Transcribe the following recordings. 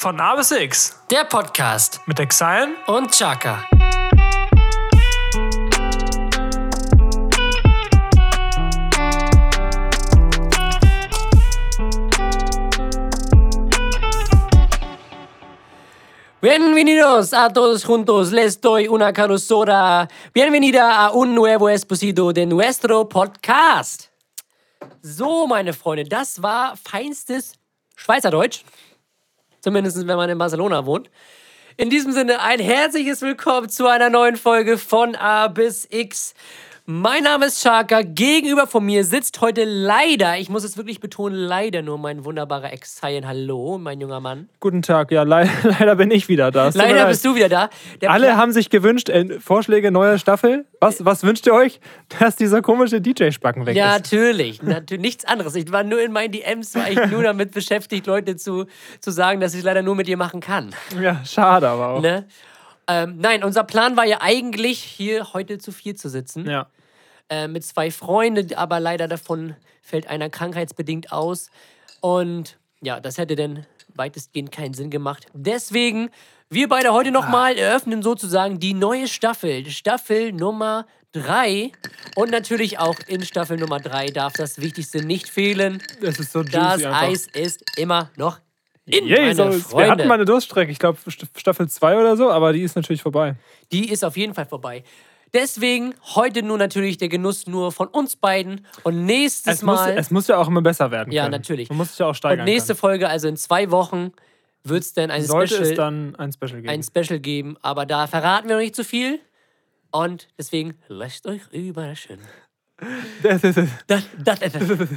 Von A bis X Der Podcast mit Exile und Chaka. Bienvenidos a todos juntos. Les doy una carosora. Bienvenida a un nuevo exposito de nuestro podcast. So, meine Freunde, das war feinstes Schweizerdeutsch. Zumindest wenn man in Barcelona wohnt. In diesem Sinne ein herzliches Willkommen zu einer neuen Folge von A bis X. Mein Name ist Shaka. Gegenüber von mir sitzt heute leider, ich muss es wirklich betonen, leider nur mein wunderbarer Ex-Cyan. Hallo, mein junger Mann. Guten Tag, ja, le leider bin ich wieder da. Leider leid. bist du wieder da. Der Alle haben sich gewünscht, äh, Vorschläge neuer Staffel. Was, was wünscht ihr euch? Dass dieser komische DJ-Spacken weg Ja, ist. natürlich. natürlich. Nichts anderes. Ich war nur in meinen DMs, war ich nur damit beschäftigt, Leute zu, zu sagen, dass ich es leider nur mit dir machen kann. Ja, schade aber auch. Ne? Ähm, nein, unser Plan war ja eigentlich, hier heute zu vier zu sitzen. Ja. Äh, mit zwei Freunden, aber leider davon fällt einer krankheitsbedingt aus. Und ja, das hätte dann weitestgehend keinen Sinn gemacht. Deswegen, wir beide heute nochmal eröffnen sozusagen die neue Staffel. Staffel Nummer 3. Und natürlich auch in Staffel Nummer 3 darf das Wichtigste nicht fehlen. Das ist so juicy Das einfach. Eis ist immer noch in, meine Jesus, Freunde. wir hatten mal eine Durststrecke, ich glaube Staffel 2 oder so, aber die ist natürlich vorbei. Die ist auf jeden Fall vorbei. Deswegen heute nur natürlich der Genuss nur von uns beiden. Und nächstes Es muss, Mal. es muss ja auch immer besser werden. Ja, können. natürlich. Man muss sich ja auch steigern. Und nächste können. Folge, also in zwei Wochen, wird es dann ein Sollte Special, es dann ein Special geben. ein Special geben. Aber da verraten wir noch nicht zu viel. Und deswegen lasst euch überraschen. Das ist es. Das, das ist es.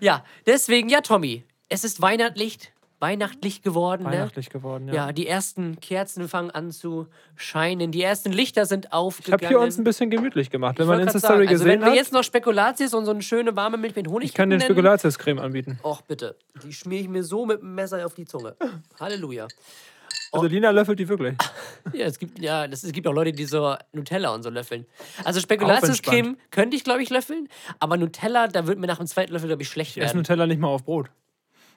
Ja, deswegen, ja, Tommy, es ist weihnachtlich, weihnachtlich geworden. Ne? Weihnachtlich geworden, ja. Ja, die ersten Kerzen fangen an zu scheinen. Die ersten Lichter sind ich aufgegangen. habe hier uns ein bisschen gemütlich gemacht. Wenn Ich man Insta-Story also gesehen wenn wir hat, jetzt noch Spekulatius und so eine schöne warme Milch mit Honig ich kann den nennen- Spekulatiuscreme anbieten. Och, bitte. Die schmier ich mir so mit dem Messer auf die Zunge. Halleluja. Also Lina löffelt die wirklich. Ja, es gibt, ja, das, es gibt auch Leute, die so Nutella und so löffeln. Also Spekulatiuscreme könnte ich, glaube ich, löffeln, aber Nutella, da wird mir nach dem zweiten Löffel, glaube ich, schlecht Ich werden. Nutella nicht mal auf Brot.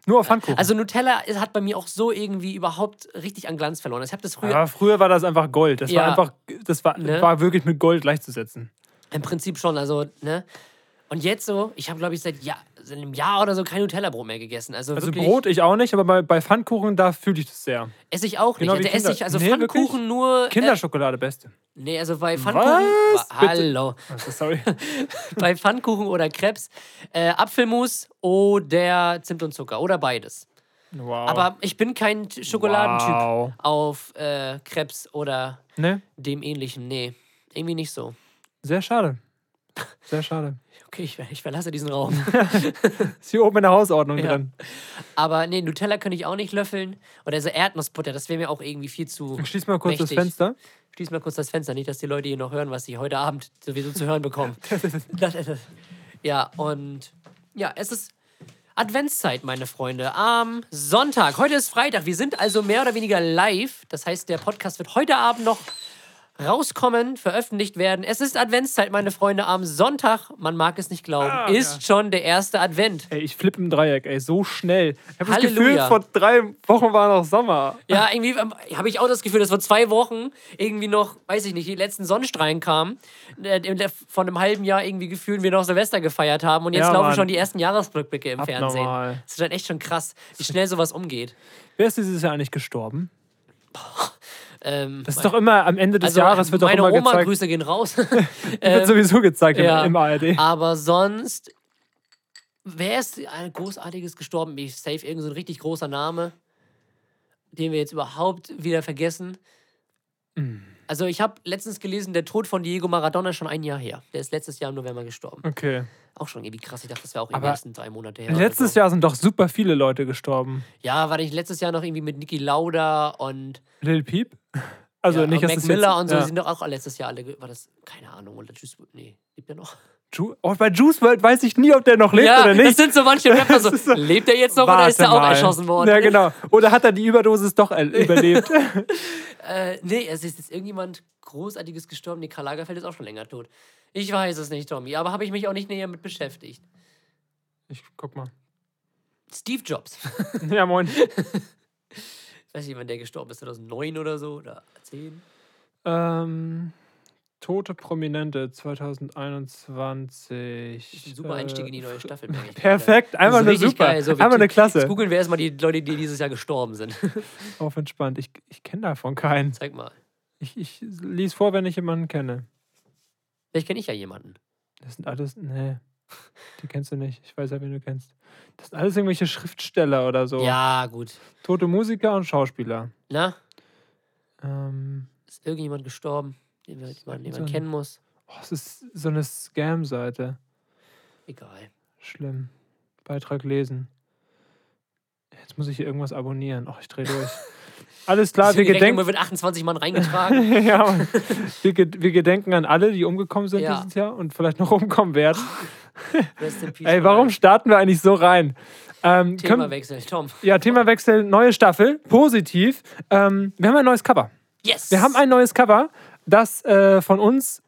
Nur auf Handkuchen. Also Nutella ist- hat bei mir auch so irgendwie überhaupt richtig an Glanz verloren. Ich habe das früher Ja, früher war das einfach Gold. Das Ja. war einfach, das war, Ne? war wirklich mit Gold gleichzusetzen. im Prinzip schon, also, ne? Und jetzt so, ich habe, glaube ich, seit, Jahr, seit einem Jahr oder so kein Nutella-Brot mehr gegessen. Also, Also Brot ich auch nicht, aber bei, bei Pfannkuchen, da fühle ich das sehr. esse ich auch nicht. Genau wie da esse Kinder- ich also Nee, Pfannkuchen wirklich? nur. Äh, Kinderschokolade beste. nee, also bei Pfannkuchen. Was? Hallo. Also, sorry. bei Pfannkuchen oder Krebs äh, Apfelmus oder Zimt und Zucker oder beides. Wow. Aber ich bin kein Schokoladentyp Wow. auf äh, Krebs oder Ne? dem ähnlichen. Nee, irgendwie nicht so. Sehr schade. Sehr schade. Okay, ich, ich verlasse diesen Raum. Ist hier oben in der Hausordnung Ja. drin. Aber nee, Nutella könnte ich auch nicht löffeln. Oder so Erdnussbutter, das wäre mir auch irgendwie viel zu. Schließ mal kurz Mächtig. das Fenster. Schließ mal kurz das Fenster, nicht, dass die Leute hier noch hören, was sie heute Abend sowieso zu hören bekommen. Das ist es. ja, und ja, es ist Adventszeit, meine Freunde. Am Sonntag. Heute ist Freitag. Wir sind also mehr oder weniger live. Das heißt, der Podcast wird heute Abend noch rauskommen, veröffentlicht werden. Es ist Adventszeit, meine Freunde. Am Sonntag, man mag es nicht glauben, Ah, ist schon der erste Advent. Ey, ich flippe im Dreieck, ey, so schnell. Ich habe das. Gefühl, vor drei Wochen war noch Sommer. Ja, irgendwie ähm, habe ich auch das Gefühl, dass vor zwei Wochen irgendwie noch, weiß ich nicht, die letzten Sonnenstrahlen kamen. Äh, Von einem halben Jahr irgendwie gefühlt wir noch Silvester gefeiert haben und jetzt Ja, laufen Mann. schon die ersten Jahresrückblicke im Fernsehen. Abnormal. Das ist dann echt schon krass, wie schnell sowas umgeht. Wer ist dieses Jahr eigentlich gestorben? Ähm, Das ist doch immer am Ende des also, Jahres wird doch meine immer Oma, gezeigt. Grüße gehen raus. wird sowieso gezeigt im- ja. im ARD. Aber sonst, wer ist ein großartiges gestorben? Ich safe irgend so ein richtig großer Name, den wir jetzt überhaupt wieder vergessen. Hm. Also ich habe letztens gelesen, der Tod von Diego Maradona ist schon ein Jahr her. Der ist letztes Jahr im November gestorben. Okay. Auch schon irgendwie krass. Ich dachte, das wäre auch in den ersten drei Monate her. Letztes so. Jahr sind doch super viele Leute gestorben. Ja, war nicht letztes Jahr noch irgendwie mit Niki Lauda und, Lil Peep? Also ja, nicht, dass Mac das Miller jetzt, und so, ja. die sind doch auch letztes Jahr alle, war das, keine Ahnung, oder Juice, nee, lebt er noch? Ju oh, bei Juice WRLD weiß ich nie, ob der noch lebt ja, oder das nicht. sind so manche Rapper so, Das so- lebt er jetzt noch oder ist er auch mal. erschossen worden? Ja, genau. Oder hat er die Überdosis doch überlebt? Äh, nee, es ist jetzt irgendjemand Großartiges gestorben. Nee, Karl Lagerfeld ist auch schon länger tot. Ich weiß es nicht, Tommy, aber habe ich mich auch nicht näher mit beschäftigt. ich guck mal. Steve Jobs. Ja, moin. weiß nicht, wann der gestorben ist, 2009 oder so oder 10. Ähm, Tote Prominente 2021. Ist ein super Einstieg in die neue Staffel. Perfekt, nur richtig super. geil, so einfach eine Jetzt Klasse. googeln wir erstmal die Leute, die dieses Jahr gestorben sind. Auf entspannt. Ich, ich kenne davon keinen. Zeig mal. Ich, ich lies vor, wenn ich jemanden kenne. Vielleicht kenne ich ja jemanden. Das sind alles. Nee. Die kennst du nicht. Ich weiß ja, wen du kennst. Das sind alles irgendwelche Schriftsteller oder so. Ja, gut. Tote Musiker und Schauspieler. Na, Ähm, ist irgendjemand gestorben, den, wir, man, den man So- kennen muss? oh, es ist so eine Scam-Seite. Egal. Schlimm. Beitrag lesen. Jetzt muss ich hier irgendwas abonnieren. Oh, ich drehe durch. Alles klar, wir gedenken. wird 28 Mann reingetragen. ja, wir, wir gedenken an alle, die umgekommen sind Ja. dieses Jahr und vielleicht noch umkommen werden. Ey, warum starten wir eigentlich so rein? Ähm, Themawechsel, Tom. ja, Themawechsel, neue Staffel, positiv. Ähm, wir haben ein neues Cover. Yes! Wir haben ein neues Cover, das äh, von uns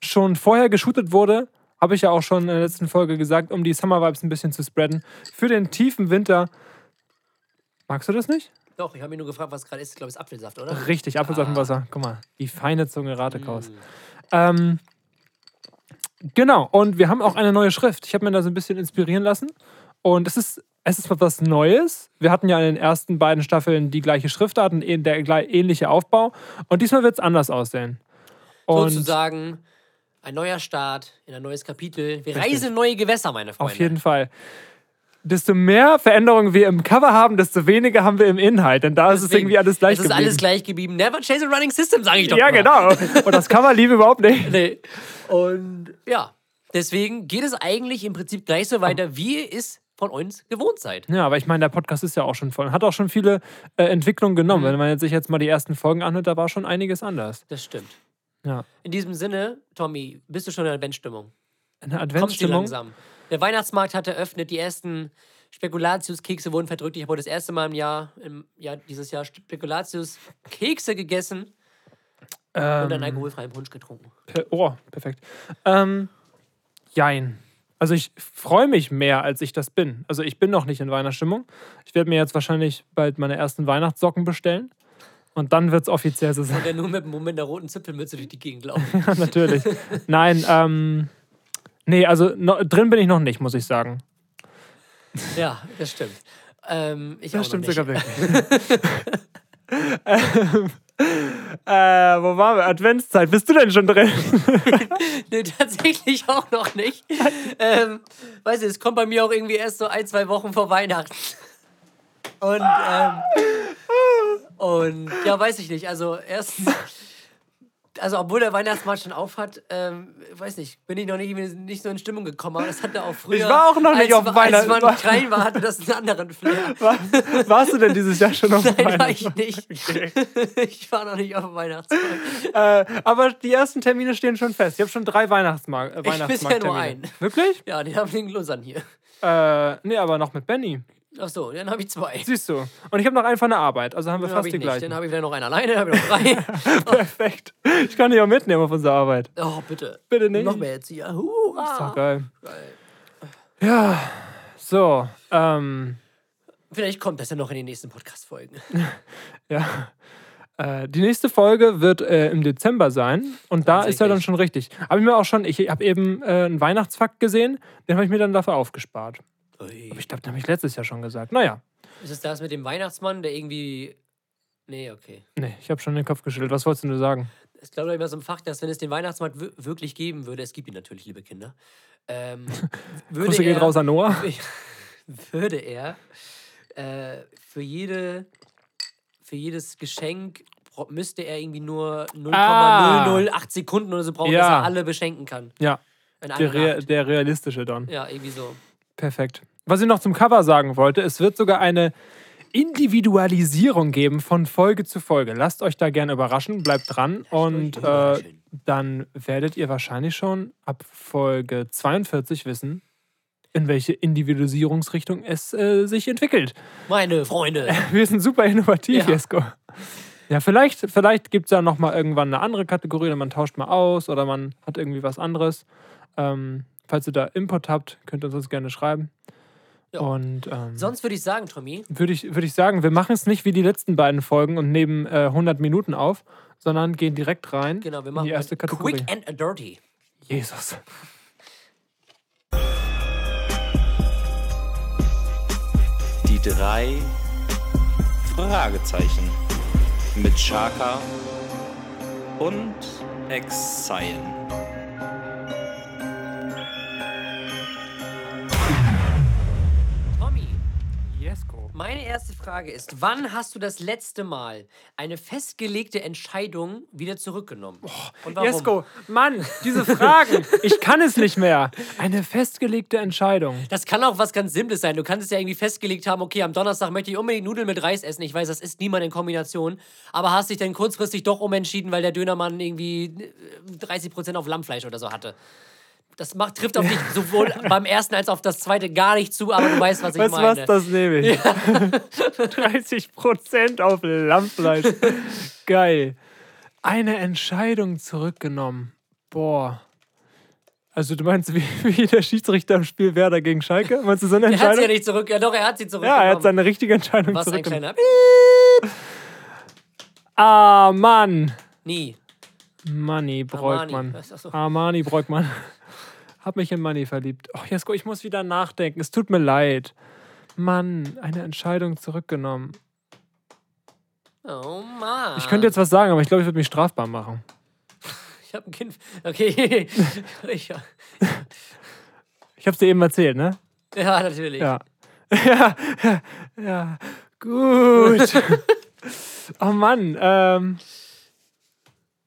schon vorher geshootet wurde. Habe ich ja auch schon in der letzten Folge gesagt, um die Summer Vibes ein bisschen zu spreaden. Für den tiefen Winter. Magst du das nicht? Doch, ich habe mich nur gefragt, was gerade ist. Ich glaube, es ist Apfelsaft, oder? Richtig, Apfelsaft im Ah. Wasser. Guck mal, die feine Zunge Ratekaus. Mm. Ähm, genau, und wir haben auch eine neue Schrift. Ich habe mir da so ein bisschen inspirieren lassen. Und es ist, es ist was Neues. Wir hatten ja in den ersten beiden Staffeln die gleiche Schriftart und eh- der ähnliche Aufbau. Und diesmal wird es anders aussehen. Und Sozusagen ein neuer Start in ein neues Kapitel. Wir Richtig. reisen in neue Gewässer, meine Freunde. auf jeden Fall. Desto mehr Veränderungen wir im Cover haben, desto weniger haben wir im Inhalt. Denn da ist es Deswegen, irgendwie alles gleich Es ist geblieben. alles gleich geblieben. Never chase a running system, sage ich doch ja, immer. genau. Und das Cover liebe überhaupt nicht. Nee. Und ja, deswegen geht es eigentlich im Prinzip gleich so weiter, wie es von uns gewohnt seid. Ja, aber ich meine, der Podcast ist ja auch schon voll. Hat auch schon viele äh, Entwicklungen genommen. Mhm. Wenn man jetzt sich jetzt mal die ersten Folgen anhört, da war schon einiges anders. Das stimmt. Ja. In diesem Sinne, Tommy, bist du schon in der Adventstimmung? Eine Kommt sie Adventsstimmung. langsam. Der Weihnachtsmarkt hat eröffnet, die ersten Spekulatius-Kekse wurden verdrückt. Ich habe heute das erste Mal im Jahr, im Jahr dieses Jahr Spekulatius-Kekse gegessen und einen Ähm, alkoholfreien Punsch getrunken. per, oh, perfekt. Ähm, jein. Also ich freue mich mehr, als ich das bin. Also ich bin noch nicht in Weihnachtsstimmung. Ich werde mir jetzt wahrscheinlich bald meine ersten Weihnachtssocken bestellen. Und dann wird es offiziell so sein. Und der nur mit, mit der roten Zipfelmütze durch die Gegend laufen. Ja, natürlich. Nein, ähm. Nee, also no, drin bin ich noch nicht, muss ich sagen. ja, das stimmt. Ähm, ich Das stimmt sogar wirklich. ähm, äh, wo waren wir? Adventszeit. Bist du denn schon drin? Nee, tatsächlich auch noch nicht. ähm, weißt du, es kommt bei mir auch irgendwie erst so ein, zwei Wochen vor Weihnachten. Und, ähm, und ja, weiß ich nicht. Also erstens, also obwohl der Weihnachtsmarkt schon auf hat, ähm, weiß nicht, bin ich noch nicht, nicht so in Stimmung gekommen. Aber das hatte auch früher. Ich war auch noch nicht auf Als man klein war, hatte das einen anderen Flair. War, warst du denn dieses Jahr schon auf Nein, war Weihnachten? ich nicht. Okay. Ich war noch nicht auf dem Weihnachtsmarkt. Äh, aber die ersten Termine stehen schon fest. Ich habe schon drei Weihnachtsmarkt, äh, Ich bisher Weihnachtsmarkttermine. nur einen. Wirklich? Ja, den haben wir in Glussern hier. Äh, nee, aber noch mit Benny. Ach so, dann habe ich zwei. Siehst du. Und ich habe noch einen von der Arbeit. Also haben wir Den fast ich die nicht. gleichen. Dann habe ich vielleicht noch einen alleine, dann habe ich noch drei. Perfekt. Ich kann dich auch mitnehmen auf unsere Arbeit. oh, bitte. Bitte nicht. Noch mehr jetzt hier. Ist doch Hurra. geil. Ja, so. Ähm, Vielleicht kommt das ja noch in den nächsten Podcast-Folgen. ja. Äh, die nächste Folge wird äh, im Dezember sein. Und da ist ja dann schon richtig. Habe ich mir auch schon, ich habe eben äh, einen Weihnachtsfakt gesehen, den habe ich mir dann dafür aufgespart. Aber ich glaube, den habe ich letztes Jahr schon gesagt. Naja. Ist es das mit dem Weihnachtsmann, der irgendwie. Nee, okay. Nee, ich habe schon den Kopf geschüttelt. Was wolltest du sagen? Ich glaube immer so ein Fakt, dass wenn es den Weihnachtsmann wir- wirklich geben würde, es gibt ihn natürlich, liebe Kinder, ähm, würde, Grüße geht er, raus an Noah. würde er äh, für jede für jedes Geschenk müsste er irgendwie nur 0,008 Ah. Sekunden oder so brauchen, Ja. dass er alle beschenken kann. Ja, der, Nacht. der realistische Don. Ja, irgendwie so. Perfekt. Was ich noch zum Cover sagen wollte, es wird sogar eine Individualisierung geben von Folge zu Folge. Lasst euch da gerne überraschen, bleibt dran und äh, dann werdet ihr wahrscheinlich schon ab Folge 42 wissen, in welche Individualisierungsrichtung es äh, sich entwickelt. Meine Freunde. Wir sind super innovativ, Ja. Jesko. Ja, vielleicht, vielleicht gibt es ja noch mal irgendwann eine andere Kategorie oder man tauscht mal aus oder man hat irgendwie was anderes. Ähm, falls ihr da Input habt, könnt ihr uns das gerne schreiben. Und ähm, Sonst würde ich sagen, Tommy, würde ich, würd ich sagen, wir machen es nicht wie die letzten beiden Folgen und nehmen äh, 100 Minuten auf, sondern gehen direkt rein genau, wir in machen die erste Kategorie. Quick and Dirty. Jesus. Die drei Fragezeichen mit Chaka und Exile. Meine erste Frage ist, wann hast du das letzte Mal eine festgelegte Entscheidung wieder zurückgenommen? Und warum? Jesko, Mann, diese Fragen. ich kann es nicht mehr. Eine festgelegte Entscheidung. Das kann auch was ganz Simples sein. Du kannst es ja irgendwie festgelegt haben, okay, am Donnerstag möchte ich unbedingt Nudeln mit Reis essen. Ich weiß, das ist niemand in Kombination. Aber hast dich dann kurzfristig doch umentschieden, weil der Dönermann irgendwie äh, 30% auf Lammfleisch oder so hatte. Das macht, trifft auf dich sowohl beim ersten als auf das zweite gar nicht zu, aber du weißt, was ich Weißt meine. was, das nehme ich. 30% auf Lammfleisch. Geil. Eine Entscheidung zurückgenommen. Boah. Also du meinst, wie, wie der Schiedsrichter im Spiel Werder gegen Schalke? Meinst du so eine er hat sie Entscheidung? ja nicht zurück. Ja, doch, er hat sie zurückgenommen. ja, er hat seine richtige Entscheidung Was ein zurückgenommen. kleiner. Ah, Mann. Nie. Money Breukmann. Armani. So. Armani Breukmann. Hab mich in Money verliebt. Oh, Jesko, ich muss wieder nachdenken. Es tut mir leid. Mann, eine Entscheidung zurückgenommen. Oh Mann. Ich könnte jetzt was sagen, aber ich glaube, ich würde mich strafbar machen. Ich habe ein Kind. Okay. ich, Ich habe es dir eben erzählt, ne? ja, natürlich. Ja. ja, ja, ja. Gut. oh Mann, ähm.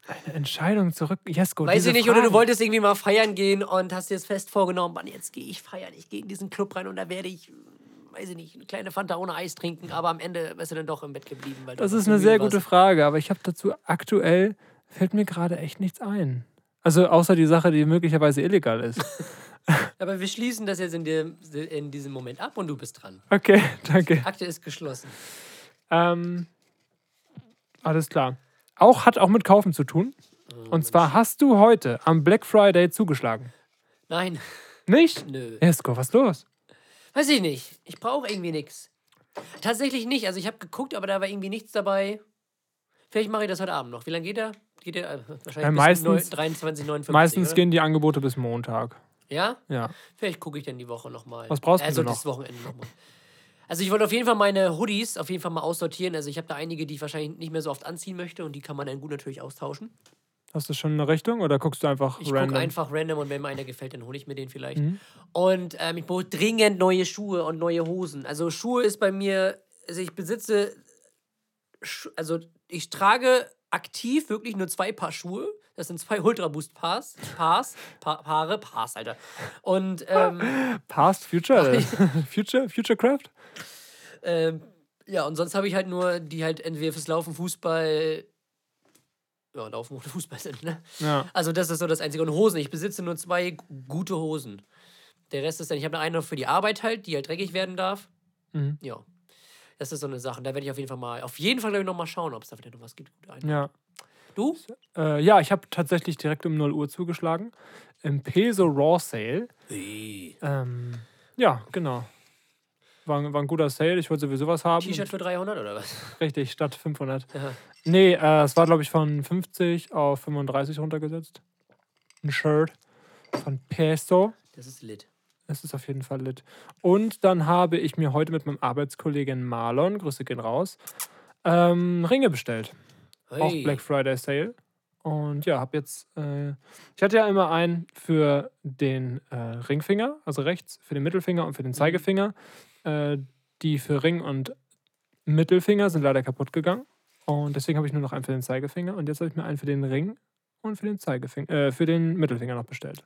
Eine Entscheidung zurück. Jesko, Weiß ich nicht, oder du Fragen. wolltest irgendwie mal feiern gehen und hast dir das fest vorgenommen, Mann, jetzt gehe ich feiern, ich gehe in diesen Club rein und da werde ich, weiß ich nicht, eine kleine Fanta ohne Eis trinken, aber am Ende bist du dann doch im Bett geblieben. Weil Das ist eine sehr gute warst. Frage, aber ich habe dazu aktuell, fällt mir gerade echt nichts ein. Also außer die Sache, die möglicherweise illegal ist. Aber wir schließen das jetzt in, dem, in diesem Moment ab und du bist dran. Okay, danke. Akte ist geschlossen. Ähm, alles klar. Auch hat auch mit Kaufen zu tun. Und zwar hast du heute am Black Friday zugeschlagen. Nein, Nicht? nö. Jesko, was ist los? Weiß ich nicht. Ich brauche irgendwie nichts. Tatsächlich nicht. Also ich habe geguckt, aber da war irgendwie nichts dabei. Vielleicht mache ich das heute Abend noch. Wie lange geht der? Geht der äh, wahrscheinlich Ja, bis meistens- 23, 59, Meistens oder? gehen die Angebote bis Montag. Ja? Ja. Vielleicht gucke ich dann die Woche nochmal. Was brauchst du also denn noch? das Wochenende nochmal. Also ich wollte auf jeden Fall meine Hoodies auf jeden Fall mal aussortieren. Also ich habe da einige, die ich wahrscheinlich nicht mehr so oft anziehen möchte und die kann man dann gut natürlich austauschen. Hast du schon eine Richtung oder guckst du einfach Ich random? gucke einfach random und wenn mir einer gefällt, dann hole ich mir den vielleicht. Mhm. Und ähm, ich brauche dringend neue Schuhe und neue Hosen. Also Schuhe ist bei mir, also ich besitze, also ich trage aktiv wirklich nur zwei Paar Schuhe. Das sind zwei Ultra Boost Paars, Paars, pa Paare, Paars, Alter. Und ähm, Past, Future? Future? Futurecraft? ähm, ja, und sonst habe ich halt nur, die halt entweder fürs Laufen, Fußball, ja, Laufen oder Fußball sind, ne? Ja. Also das ist so das Einzige. Und Hosen, ich besitze nur zwei gute Hosen. Der Rest ist dann, ich habe eine für die Arbeit halt, die halt dreckig werden darf. Mhm. Ja. Das ist so eine Sache. Da werde ich auf jeden Fall mal, auf jeden Fall glaube ich noch mal schauen, ob es da vielleicht noch was gibt. Ja. Du? Äh, ja, ich habe tatsächlich direkt um 0 Uhr zugeschlagen. Im Peso Raw Sale. Ähm, ja, genau. War, war ein guter Sale. Ich wollte sowieso was haben. T-Shirt für 300 oder was? Richtig, statt 500. Ja. Nee, äh, es war, glaube ich, von 50 auf 35 runtergesetzt. Ein Shirt von Peso. Das ist lit. Es ist auf jeden Fall lit. Und dann habe ich mir heute mit meinem Arbeitskollegen Marlon, Grüße gehen raus, ähm, Ringe bestellt. Auch Hey. Black Friday Sale. Und ja, habe jetzt, äh, ich hatte ja immer einen für den äh, Ringfinger, also rechts, für den Mittelfinger und für den Mhm. Zeigefinger. Äh, die für Ring und Mittelfinger sind leider kaputt gegangen. Und deswegen habe ich nur noch einen für den Zeigefinger. Und jetzt habe ich mir einen für den Ring und für den Zeigefinger, äh, für den Mittelfinger noch bestellt.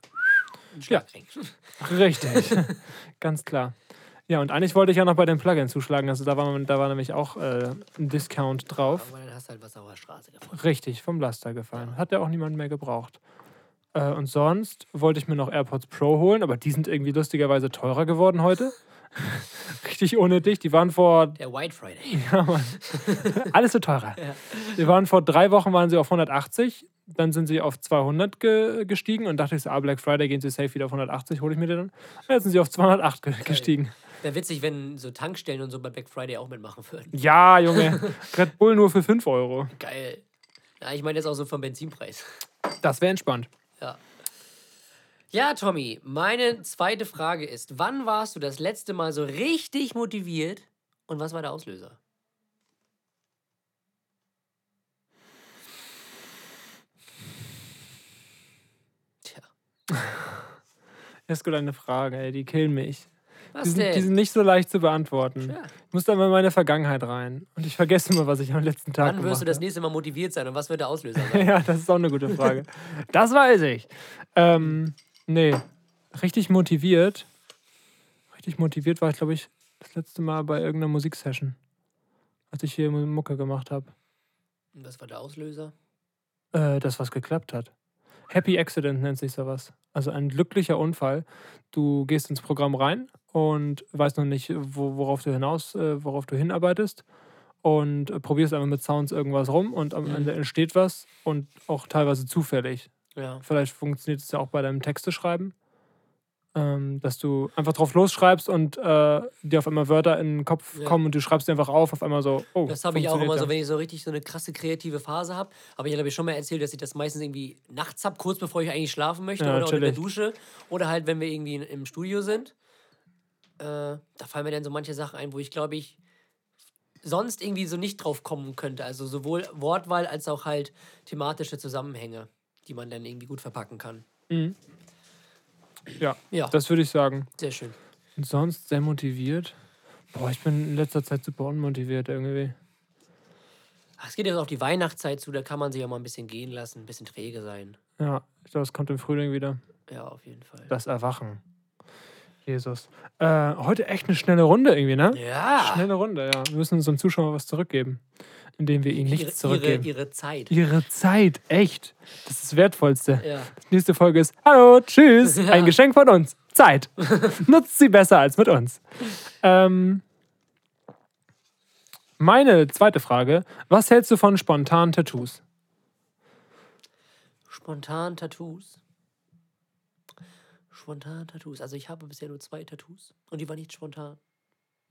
Schlagring. Richtig, ganz klar. Ja, und eigentlich wollte ich ja noch bei den Plugins zuschlagen. Also da war, da war nämlich auch äh, ein Discount drauf. Aber dann hast du halt was auf der Straße gefunden. Richtig, vom Laster gefallen. Hat ja auch niemand mehr gebraucht. Äh, und sonst wollte ich mir noch AirPods Pro holen, aber die sind irgendwie lustigerweise teurer geworden heute. Richtig ohne dich. Die waren vor. Der White Friday. Ja, Mann. Alles so teurer. Ja. Die waren vor drei Wochen waren sie auf 180, dann sind sie auf 200 ge gestiegen und dachte ich so, ah, Black Friday gehen sie safe wieder auf 180, hole ich mir den dann. Jetzt sind sie auf 208 ge gestiegen. Wäre witzig, wenn so Tankstellen und so bei Black Friday auch mitmachen würden. Ja, Junge. Red Bull nur für 5 Euro. Geil. Ja, ich meine jetzt auch so vom Benzinpreis. Das wäre entspannt. Ja. Ja, Tommy, meine zweite Frage ist: Wann warst du das letzte Mal so richtig motiviert und was war der Auslöser? Tja, Das ist gut eine Frage, ey. Die killen mich. Die sind, die sind nicht so leicht zu beantworten. Ja. Ich muss da mal in meine Vergangenheit rein. Und ich vergesse immer, was ich am letzten Tag Wann gemacht wirst du das habe. nächste Mal motiviert sein und was wird der Auslöser sein? Ja, das ist auch eine gute Frage. Das weiß ich. Ähm, nee, richtig motiviert. Richtig motiviert war ich, glaube ich, das letzte Mal bei irgendeiner Musiksession. Als ich hier Mucke gemacht habe. Und was war der Auslöser? Äh, das, was geklappt hat. Happy Accident nennt sich sowas. Also ein glücklicher Unfall. Du gehst ins Programm rein und weißt noch nicht, wo, worauf du hinaus, äh, worauf du hinarbeitest. Und äh, probierst einfach mit Sounds irgendwas rum und am Mhm. Ende entsteht was und auch teilweise zufällig. Ja. Vielleicht funktioniert es ja auch bei deinem Texte schreiben. Ähm, dass du einfach drauf losschreibst und äh, dir auf einmal Wörter in den Kopf Ja. kommen und du schreibst die einfach auf, auf einmal so, oh, Das habe ich auch immer so, wenn ich so richtig so eine krasse kreative Phase habe. Aber ich habe schon mal erzählt, dass ich das meistens irgendwie nachts habe, kurz bevor ich eigentlich schlafen möchte oder unter der. Dusche. Oder halt, wenn wir irgendwie in- im Studio sind. Äh, da fallen mir dann so manche Sachen ein, wo ich glaube ich sonst irgendwie so nicht drauf kommen könnte. Also sowohl Wortwahl als auch halt thematische Zusammenhänge, die man dann irgendwie gut verpacken kann. Ja, Ja, das würde ich sagen. sehr schön. Und sonst sehr motiviert. Boah, ich bin in letzter Zeit super unmotiviert irgendwie. Es geht jetzt auf die Weihnachtszeit zu, da kann man sich auch mal ein bisschen gehen lassen, ein bisschen träge sein. Ja, ich glaube, es kommt im Frühling wieder. Ja, auf jeden Fall. Das Erwachen. Jesus. Äh, heute echt eine schnelle Runde irgendwie, ne? Ja, Schnelle Runde, ja. Wir müssen unseren Zuschauern was zurückgeben, indem wir ihnen nichts ihre, ihre, zurückgeben. ihre Zeit. Ihre Zeit, echt. Das ist das Wertvollste. Ja. Nächste Folge ist Hallo, tschüss, Ja. ein Geschenk von uns. Zeit. Nutzt sie besser als mit uns. Ähm, meine zweite Frage: Was hältst du von spontanen Tattoos? Spontan Tattoos. Spontan Tattoos. Also ich habe bisher nur zwei Tattoos und die waren nicht spontan.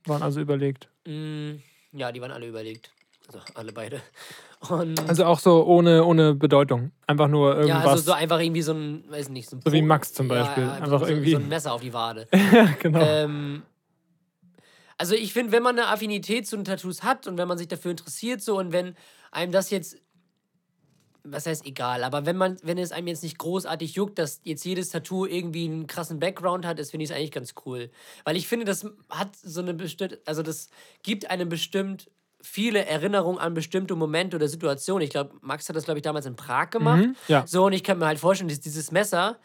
Waren also überlegt. Mm, ja, die waren alle überlegt. Also alle beide. Und Also auch so ohne, ohne Bedeutung. Einfach nur ja, irgendwas. also so einfach irgendwie so ein, weiß nicht, so ein So wie Max zum Beispiel. Ja, Einfach so, irgendwie- so ein Messer auf die Wade. ja, genau. Ähm, also ich finde, wenn man eine Affinität zu den Tattoos hat und wenn man sich dafür interessiert so und wenn einem das jetzt, was heißt egal, aber wenn man, wenn es einem jetzt nicht großartig juckt, dass jetzt jedes Tattoo irgendwie einen krassen Background hat, ist finde ich es eigentlich ganz cool, weil ich finde, das hat so eine bestimmte, also das gibt einem bestimmt viele Erinnerungen an bestimmte Momente oder Situationen. Ich glaube, Max hat das glaube ich damals in Prag gemacht. Mhm, ja. So und ich kann mir halt vorstellen, dass dieses Messer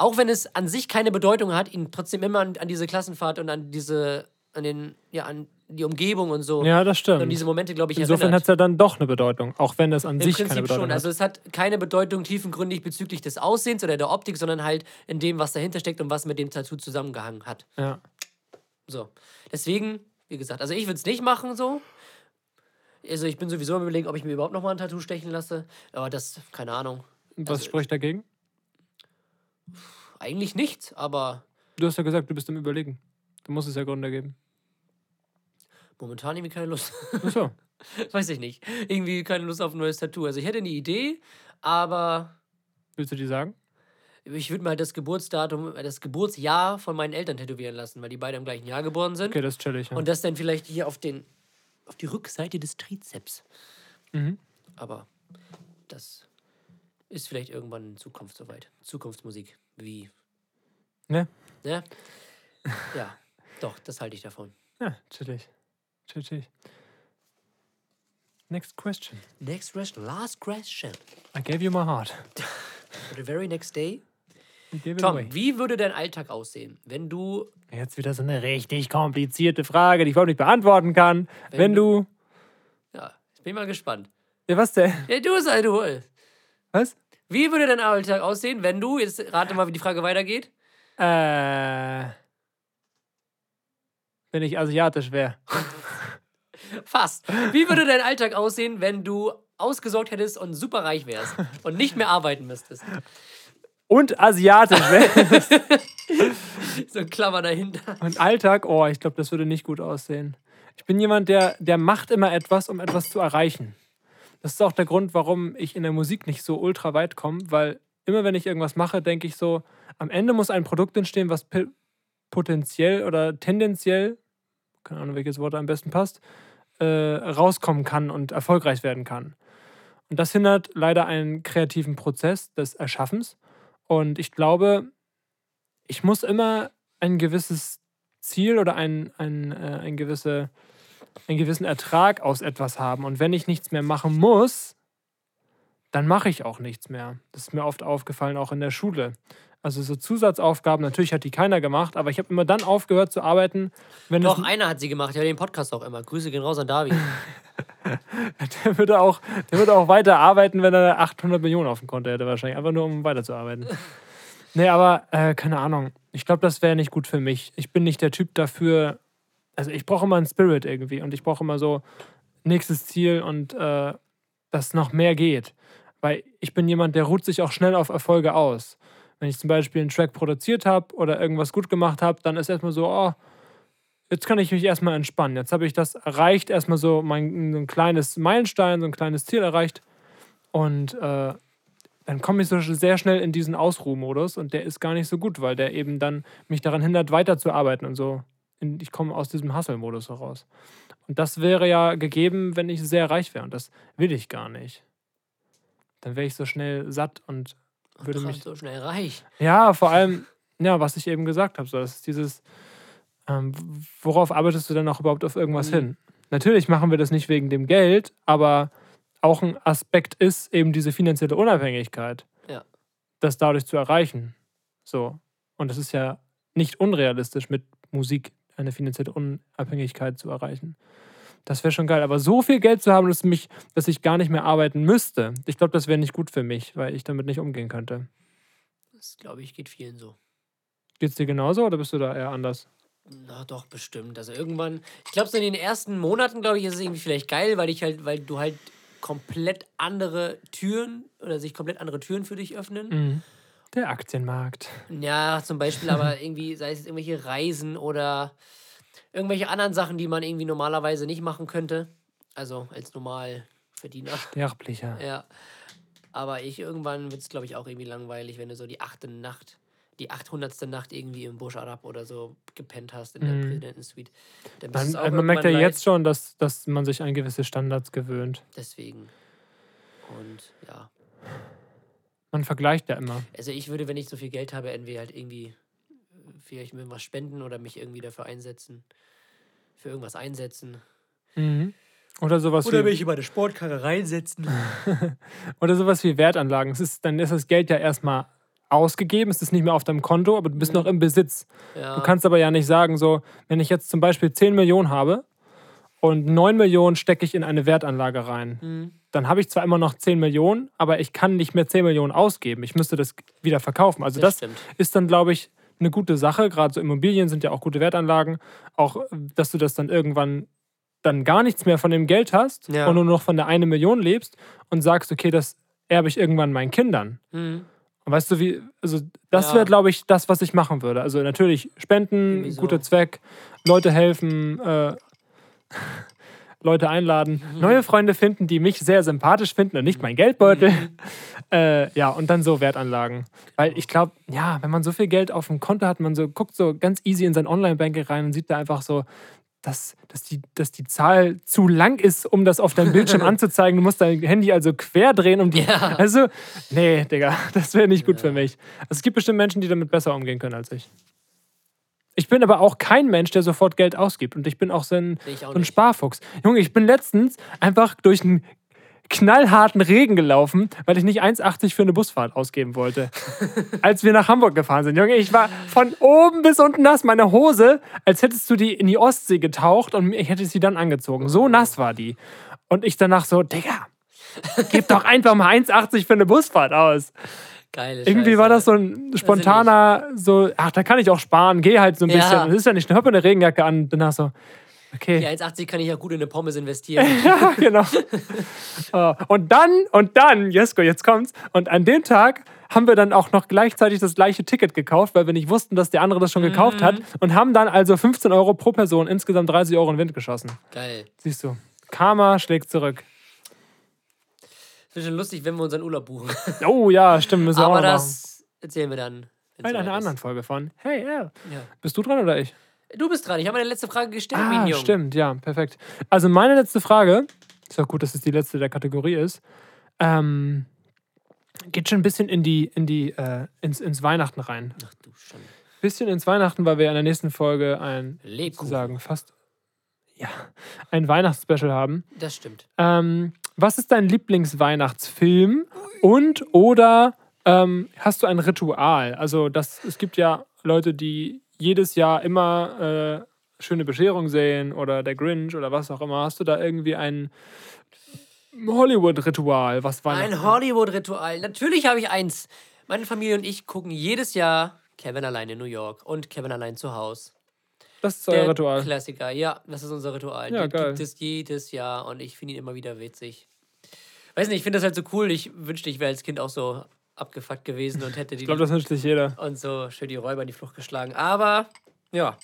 auch wenn es an sich keine Bedeutung hat, ihn trotzdem immer an, an diese Klassenfahrt und an diese, an den, ja, an die Umgebung und so. ja, das stimmt. Und diese Momente, glaube ich, Insofern hat es ja dann doch eine Bedeutung, auch wenn es an Im sich keine Prinzip Bedeutung schon. hat. Also es hat keine Bedeutung tiefengründig bezüglich des Aussehens oder der Optik, sondern halt in dem, was dahinter steckt und was mit dem Tattoo zusammengehangen hat. ja. So. Deswegen, wie gesagt, also ich würde es nicht machen so. Also ich bin sowieso am überlegen, ob ich mir überhaupt noch mal ein Tattoo stechen lasse. Aber das, keine Ahnung. Was Also- spricht dagegen? Eigentlich nichts, aber Du hast ja gesagt, du bist im Überlegen. Du musst es ja Gründe geben. Momentan irgendwie keine Lust. Achso. Weiß ich nicht. Irgendwie keine Lust auf ein neues Tattoo. Also ich hätte eine Idee, aber Willst du die sagen? ich würde mal das Geburtsdatum, äh, das Geburtsjahr von meinen Eltern tätowieren lassen, weil die beide im gleichen Jahr geboren sind. Okay, das ist chillig. Ja. Und das dann vielleicht hier auf den auf die Rückseite des Trizeps. Mhm. Aber das ist vielleicht irgendwann in Zukunft soweit. Zukunftsmusik. Wie? Ne? Ne? Ja, doch, das halte ich davon. Ja, chillig. Chill. Next question. Next question, last question. I gave you my heart. For the very next day. Tom, away. wie würde dein Alltag aussehen, wenn du Jetzt wieder so eine richtig komplizierte Frage, die ich überhaupt nicht beantworten kann. Wenn, Wenn du. Ja, ich bin mal gespannt. Ja, was denn? Ja, du sei du. Was? Wie würde dein Alltag aussehen, wenn du, jetzt rate mal, wie die Frage weitergeht. Äh. Wenn ich asiatisch wäre. Fast. Wie würde dein Alltag aussehen, wenn du ausgesorgt hättest und super reich wärst und nicht mehr arbeiten müsstest? und asiatisch wärst. So ein Klammer dahinter. Und Alltag, oh, ich glaube, das würde nicht gut aussehen. Ich bin jemand, der, der macht immer etwas, um etwas zu erreichen. Das ist auch der Grund, warum ich in der Musik nicht so ultra weit komme, weil immer wenn ich irgendwas mache, denke ich so, am Ende muss ein Produkt entstehen, was potenziell oder tendenziell, keine Ahnung, welches Wort am besten passt, äh, rauskommen kann und erfolgreich werden kann. Und das hindert leider einen kreativen Prozess des Erschaffens. Und ich glaube, ich muss immer ein gewisses Ziel oder ein, ein, äh, ein gewisse, einen gewissen Ertrag aus etwas haben. Und wenn ich nichts mehr machen muss, dann mache ich auch nichts mehr. Das ist mir oft aufgefallen, auch in der Schule. Also so Zusatzaufgaben, natürlich hat die keiner gemacht, aber ich habe immer dann aufgehört zu arbeiten, wenn Doch, einer hat sie gemacht. Ja, den Podcast auch immer. Grüße gehen raus an David. der würde auch, der würde auch weiter arbeiten, wenn er 800 Millionen auf dem Konto hätte wahrscheinlich, einfach nur um weiterzuarbeiten. Nee, aber äh, keine Ahnung. Ich glaube, das wäre nicht gut für mich. Ich bin nicht der Typ dafür. Also ich brauche immer einen Spirit irgendwie und ich brauche immer so nächstes Ziel und äh, dass noch mehr geht. Weil ich bin jemand, der ruht sich auch schnell auf Erfolge aus. Wenn ich zum Beispiel einen Track produziert habe oder irgendwas gut gemacht habe, dann ist erstmal so, oh, jetzt kann ich mich erstmal entspannen. Jetzt habe ich das erreicht, erstmal so mein ein kleines Meilenstein, so ein kleines Ziel erreicht. Und äh, dann komme ich so sehr schnell in diesen Ausruhmodus und der ist gar nicht so gut, weil der eben dann mich daran hindert, weiterzuarbeiten und so. Ich komme aus diesem Hustle-Modus heraus. Und das wäre ja gegeben, wenn ich sehr reich wäre. Und das will ich gar nicht. Dann wäre ich so schnell satt und würde Krass, mich so schnell reich. ja, vor allem, ja, was ich eben gesagt habe, so, das ist dieses, ähm, worauf arbeitest du denn auch überhaupt auf irgendwas Mhm. hin? Natürlich machen wir das nicht wegen dem Geld, aber auch ein Aspekt ist eben diese finanzielle Unabhängigkeit, Ja. das dadurch zu erreichen. So. Und das ist ja nicht unrealistisch, mit Musik eine finanzielle Unabhängigkeit zu erreichen. Das wäre schon geil. Aber so viel Geld zu haben, dass, mich, dass ich gar nicht mehr arbeiten müsste, ich glaube, das wäre nicht gut für mich, weil ich damit nicht umgehen könnte. Das, glaube ich, geht vielen so. Geht's dir genauso oder bist du da eher anders? Na doch, bestimmt. Also irgendwann, ich glaube, so in den ersten Monaten, glaube ich, ist es irgendwie vielleicht geil, weil ich halt, weil du halt komplett andere Türen oder sich komplett andere Türen für dich öffnen. Mhm. Der Aktienmarkt. Ja, zum Beispiel aber irgendwie, sei es irgendwelche Reisen oder irgendwelche anderen Sachen, die man irgendwie normalerweise nicht machen könnte. Also als Normalverdiener. Sterblicher. Ja. Aber ich irgendwann wird es, glaube ich, auch irgendwie langweilig, wenn du so die achte Nacht, die 800. Nacht irgendwie im Busch Arab oder so gepennt hast in der Mhm. Präsidentensuite. Man, man merkt ja leid. jetzt schon, dass, dass man sich an gewisse Standards gewöhnt. Deswegen. Und ja. Man vergleicht ja immer. Also ich würde, wenn ich so viel Geld habe, entweder halt irgendwie vielleicht mir was spenden oder mich irgendwie dafür einsetzen. Für irgendwas einsetzen. Mhm. Oder sowas Oder wie, mich in meine Sportkarre reinsetzen. oder sowas wie Wertanlagen. Es ist, dann ist das Geld ja erstmal ausgegeben, es ist nicht mehr auf deinem Konto, aber du bist noch im Besitz. Ja. Du kannst aber ja nicht sagen, so, wenn ich jetzt zum Beispiel 10 Millionen habe und 9 Millionen stecke ich in eine Wertanlage rein, Mhm. dann habe ich zwar immer noch 10 Millionen, aber ich kann nicht mehr 10 Millionen ausgeben. Ich müsste das wieder verkaufen. Also Das das, ist dann, glaube ich, eine gute Sache. Gerade so Immobilien sind ja auch gute Wertanlagen. Auch, dass du das dann irgendwann dann gar nichts mehr von dem Geld hast Ja. und nur noch von der eine Million lebst und sagst, okay, das erbe ich irgendwann meinen Kindern. Mhm. Und weißt du, wie, also das Ja. wäre, glaube ich, das, was ich machen würde. Also natürlich Spenden, Irgendwie so. guter Zweck, Leute helfen, äh, Leute einladen, neue Freunde finden, die mich sehr sympathisch finden und nicht mein Geldbeutel. äh, ja, und dann so Wertanlagen. Weil ich glaube, ja, wenn man so viel Geld auf dem Konto hat, man so guckt so ganz easy in sein Online-Banking rein und sieht da einfach so, dass, dass, die, dass die Zahl zu lang ist, um das auf deinem Bildschirm anzuzeigen. Du musst dein Handy also quer drehen, um die. Ja. Also, nee, Digga, das wäre nicht gut für mich. Also, es gibt bestimmt Menschen, die damit besser umgehen können als ich. Ich bin aber auch kein Mensch, der sofort Geld ausgibt. Und ich bin auch so ein, so ein. Sparfuchs. Junge, ich bin letztens einfach durch einen knallharten Regen gelaufen, weil ich nicht 1,80 für eine Busfahrt ausgeben wollte. als wir nach Hamburg gefahren sind. Junge, ich war von oben bis unten nass. Meine Hose, als hättest du die in die Ostsee getaucht und ich hätte sie dann angezogen. So nass war die. Und ich danach so, Digga, gib doch einfach mal 1,80 für eine Busfahrt aus. Geile Irgendwie Scheiße. war das so ein spontaner, so, ach, da kann ich auch sparen, geh halt so ein Ja. bisschen. Es ist ja nicht eine Hüppe, eine Regenjacke an. Danach so, okay. Die 1,80 kann ich ja gut in eine Pommes investieren. Ja, genau. Oh, und dann, und dann, Jesko, jetzt kommt's. Und an dem Tag haben wir dann auch noch gleichzeitig das gleiche Ticket gekauft, weil wir nicht wussten, dass der andere das schon gekauft hat. Und haben dann also 15 Euro pro Person, insgesamt 30 Euro in den Wind geschossen. Geil. Siehst du. Karma schlägt zurück. Das ist schon lustig, wenn wir unseren Urlaub buchen. Oh ja, stimmt. Müssen wir auch Aber noch machen. das erzählen wir dann. In einer anderen Folge von Hey, Al. Ja. Bist du dran oder ich? Du bist dran. Ich habe meine letzte Frage gestellt, Ah, Minion. stimmt, ja, perfekt. Also meine letzte Frage, ist auch gut, dass es die letzte der Kategorie ist, ähm, geht schon ein bisschen in die, in die, äh, ins, ins Weihnachten rein. Ach du schon. Bisschen ins Weihnachten, weil wir in der nächsten Folge ein, Lebkuchen. sozusagen fast, ja, ein Weihnachtsspecial haben. Das stimmt. Ähm, was ist dein Lieblingsweihnachtsfilm und oder ähm, hast du ein Ritual? Also das, es gibt ja Leute, die jedes Jahr immer äh, schöne Bescherung sehen oder der Grinch oder was auch immer. Hast du da irgendwie ein Hollywood-Ritual, was Weihnachten? Ein Hollywood-Ritual. Natürlich habe ich eins. Meine Familie und ich gucken jedes Jahr Kevin allein in New York und Kevin allein zu Hause. das ist euer Ritual. Klassiker, ja, das ist unser Ritual. Ja, Die geil. gibt es jedes Jahr und ich finde ihn immer wieder witzig. Weiß nicht, ich finde das halt so cool. Ich wünschte, ich wäre als Kind auch so abgefuckt gewesen und hätte die Ich glaube, das wünscht sich jeder. und so schön die Räuber in die Flucht geschlagen. Aber ja.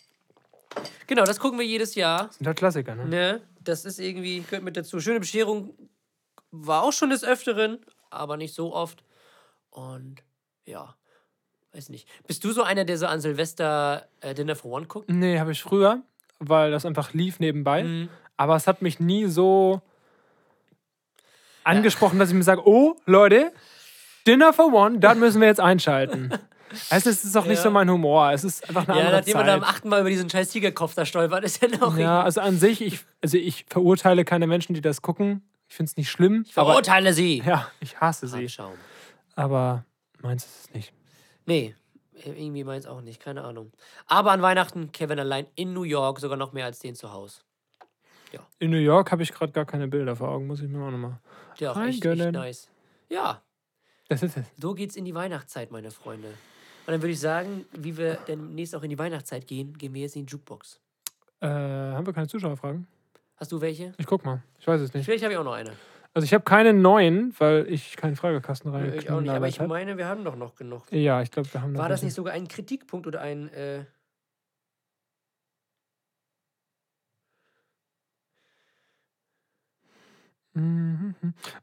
Genau, das gucken wir jedes Jahr. Sind halt Klassiker, ne? Ne? Das ist irgendwie, gehört mit dazu. Schöne Bescherung war auch schon des Öfteren, aber nicht so oft. Und ja, weiß nicht. Bist du so einer, der so an Silvester äh, Dinner for One guckt? Nee, habe ich früher, weil das einfach lief nebenbei. Mhm. Aber es hat mich nie so angesprochen, dass ich mir sage, oh, Leute, Dinner for One, das müssen wir jetzt einschalten. Also es ist auch nicht Ja. so mein Humor. Es ist einfach eine Ja, andere nachdem man am Zeit. achten Mal über diesen scheiß Tigerkopf da stolpert, ist ja noch Ja, also an sich, ich, also ich verurteile keine Menschen, die das gucken. Ich finde es nicht schlimm. Ich verurteile sie. ja, ich hasse sie. Anschauen. Aber meins ist es nicht. Nee, irgendwie meins auch nicht, keine Ahnung. Aber an Weihnachten Kevin allein in New York, sogar noch mehr als den zu Hause. In New York habe ich gerade gar keine Bilder vor Augen, muss ich mir auch nochmal. Der auch echt, echt nice. Ja, Das ist es. so geht's in die Weihnachtszeit, meine Freunde. Und dann würde ich sagen, wie wir demnächst auch in die Weihnachtszeit gehen, gehen wir jetzt in die Jukebox. Äh, haben wir keine Zuschauerfragen? Hast du welche? Ich guck mal. Ich weiß es nicht. Vielleicht habe ich auch noch eine. Also ich habe keine neuen, weil ich keinen Fragekasten rein. ich auch nicht, aber ich meine, wir haben doch noch genug. Ja, ich glaube, wir haben noch War das nicht sogar ein Kritikpunkt oder ein. Äh,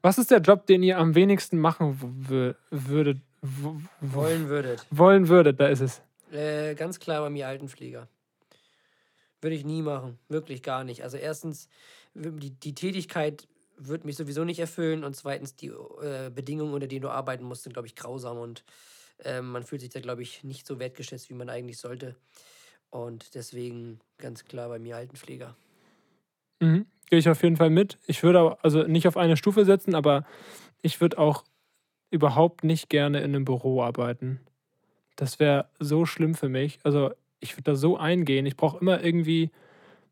Was ist der Job, den ihr am wenigsten machen würdet, wollen würdet? wollen würdet? Da ist es. Äh, ganz klar bei mir Altenpfleger. Würde ich nie machen. Wirklich gar nicht. Also erstens, die, die Tätigkeit wird mich sowieso nicht erfüllen und zweitens, die äh, Bedingungen, unter denen du arbeiten musst, sind, glaube ich, grausam und ähm, man fühlt sich da, glaube ich, nicht so wertgeschätzt, wie man eigentlich sollte. Und deswegen ganz klar bei mir Altenpfleger. Mhm. Gehe ich auf jeden Fall mit. Ich würde auch, also nicht auf eine Stufe setzen, aber ich würde auch überhaupt nicht gerne in einem Büro arbeiten. Das wäre so schlimm für mich. Also ich würde da so eingehen. Ich brauche immer irgendwie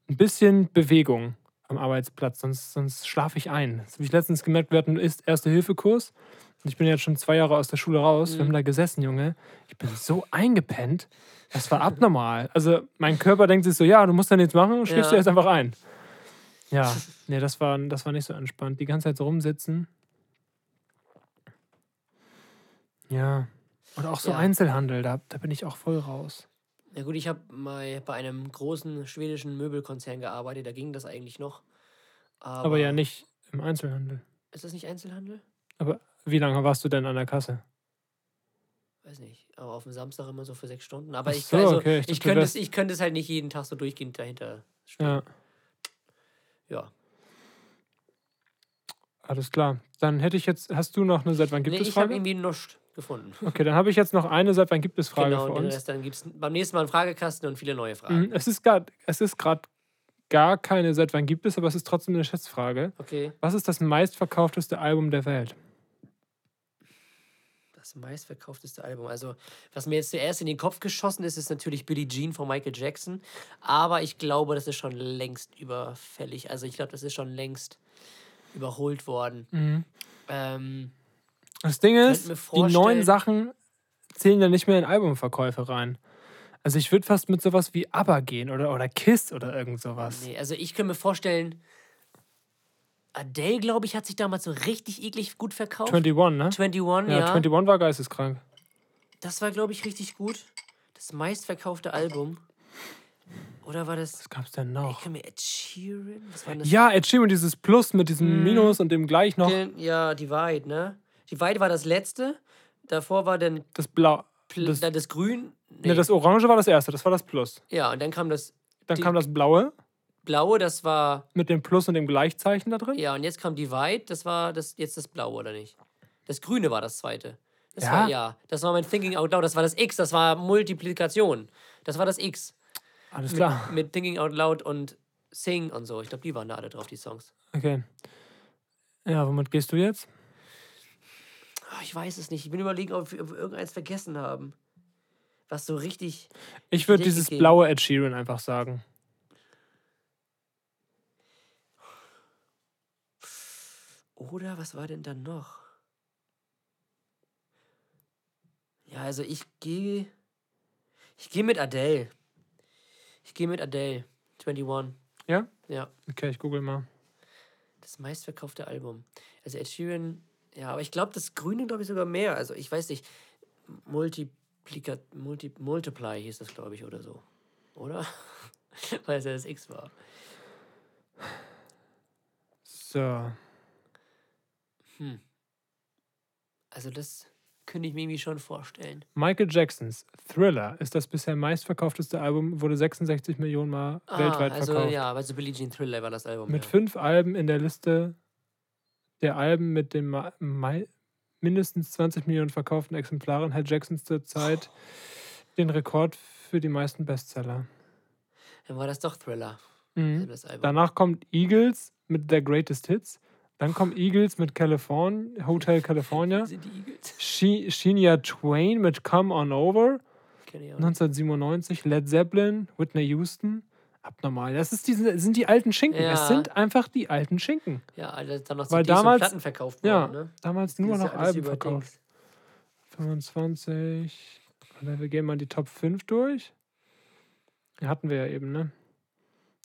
ein bisschen Bewegung am Arbeitsplatz, sonst, sonst schlafe ich ein. Das habe ich letztens gemerkt, wir hatten Erste-Hilfe-Kurs. Und ich bin jetzt schon zwei Jahre aus der Schule raus. Wir haben da gesessen, Junge. Ich bin so eingepennt. Das war abnormal. Also mein Körper denkt sich so, ja, du musst da nichts machen, schläfst Ja. du jetzt einfach ein. Ja, nee, das war, das war nicht so entspannt. Die ganze Zeit so rumsitzen. Ja. Und auch so Ja. Einzelhandel, da, da bin ich auch voll raus. Na gut, ich habe mal bei einem großen schwedischen Möbelkonzern gearbeitet, da ging das eigentlich noch. Aber, Aber ja nicht im Einzelhandel. Ist das nicht Einzelhandel? Aber wie lange warst du denn an der Kasse? Weiß nicht. Aber auf dem Samstag immer so für sechs Stunden. Aber Ach ich, so, also, okay, ich könnte es, ich könnte es halt nicht jeden Tag so durchgehend dahinter spielen. Ja, Ja. alles klar. Dann hätte ich jetzt, hast du noch eine Seit wann gibt Nee, es ich habe Frage? irgendwie nichts gefunden. Okay, dann habe ich jetzt noch eine Seit wann gibt es Frage genau, für uns. Rest dann gibt es beim nächsten Mal einen Fragekasten und viele neue Fragen. Mhm, Es ist gerade es ist gerade gar keine Seit wann gibt es, aber es ist trotzdem eine Schätzfrage. Okay. Was ist das meistverkaufteste Album der Welt? Das meistverkaufteste Album. Also, was mir jetzt zuerst in den Kopf geschossen ist, ist natürlich Billie Jean von Michael Jackson. Aber ich glaube, das ist schon längst überfällig. Also, ich glaube, das ist schon längst überholt worden. Mhm. Ähm, Das Ding ist, die neuen Sachen zählen ja nicht mehr in Albumverkäufe rein. Also ich würde fast mit sowas wie ABBA gehen oder, oder KISS oder irgend sowas. nee, also, ich kann mir vorstellen, Adele, glaube ich, hat sich damals so richtig eklig gut verkauft. 21, ne? 21, Ja, ja. 21 war geisteskrank. Das war, glaube ich, richtig gut. Das meistverkaufte Album. Oder war das. Was gab's denn Ich noch? kann mir Ed Sheeran? Was war das? Ja, Ed Sheeran, dieses Plus mit diesem Minus und dem gleich noch. Ja, Divide, ne? Divide war das letzte. Davor war dann Das Blau. Pl Das, das, Grün. Nee. ne, das Orange war das erste, das war das Plus. ja, und dann kam das Dann kam das Blaue Blaue, das war. mit dem Plus und dem Gleichzeichen da drin. Ja, und jetzt kam Divide, das war das, jetzt das Blaue, oder nicht? Das Grüne war das zweite. Das Ja? war, ja, das war mein Thinking Out Loud, das war das X, das war Multiplikation. Das war das X. Alles klar. Mit Thinking Out Loud und Sing und so. Ich glaube, die waren da alle drauf, die Songs. Okay. Ja, womit gehst du jetzt? Ah, ich weiß es nicht. Ich bin überlegen, ob wir, ob wir irgendeins vergessen haben. Was so richtig. Ich würde dieses blaue Ed Sheeran einfach sagen. Oder was war denn dann noch? Ja, also ich gehe. Ich gehe mit Adele. Ich gehe mit Adele. 21. Ja? Ja, Okay, ich google mal. das meistverkaufte Album. Also Ed Sheeran. Ja, aber ich glaube, das Grüne, glaube ich, sogar mehr. Also ich weiß nicht. Multiplikat, Multi, Multiply hieß das, glaube ich, oder so. Oder? Weil es ja das X war. So. Also das könnte ich mir irgendwie schon vorstellen. Michael Jacksons Thriller ist das bisher meistverkaufteste Album, wurde 66 Millionen Mal weltweit also verkauft. ja, also Billie Jean Thriller war das Album. Mit ja. fünf Alben in der Liste der Alben mit den ma- mindestens 20 Millionen verkauften Exemplaren hält Jackson zurzeit den Rekord für die meisten Bestseller. Dann war das doch Thriller. Mhm. Das Album. Danach kommt Eagles mit Their Greatest Hits. Dann kommt Eagles mit California, Hotel California. Sind die Eagles? She- Shania Twain mit Come On Over. Kenn ich auch nicht. 1997. Led Zeppelin, Whitney Houston. Abnormal. Das ist diese, sind die alten Schinken. Ja. Es sind einfach die alten Schinken. Ja, Alter, dann noch Weil und damals- Platten verkauft Ja, worden, ne? damals nur noch ja Alben verkauft. Dings. 25. Warte, Wir gehen mal die Top 5 durch. Die hatten wir ja eben, ne?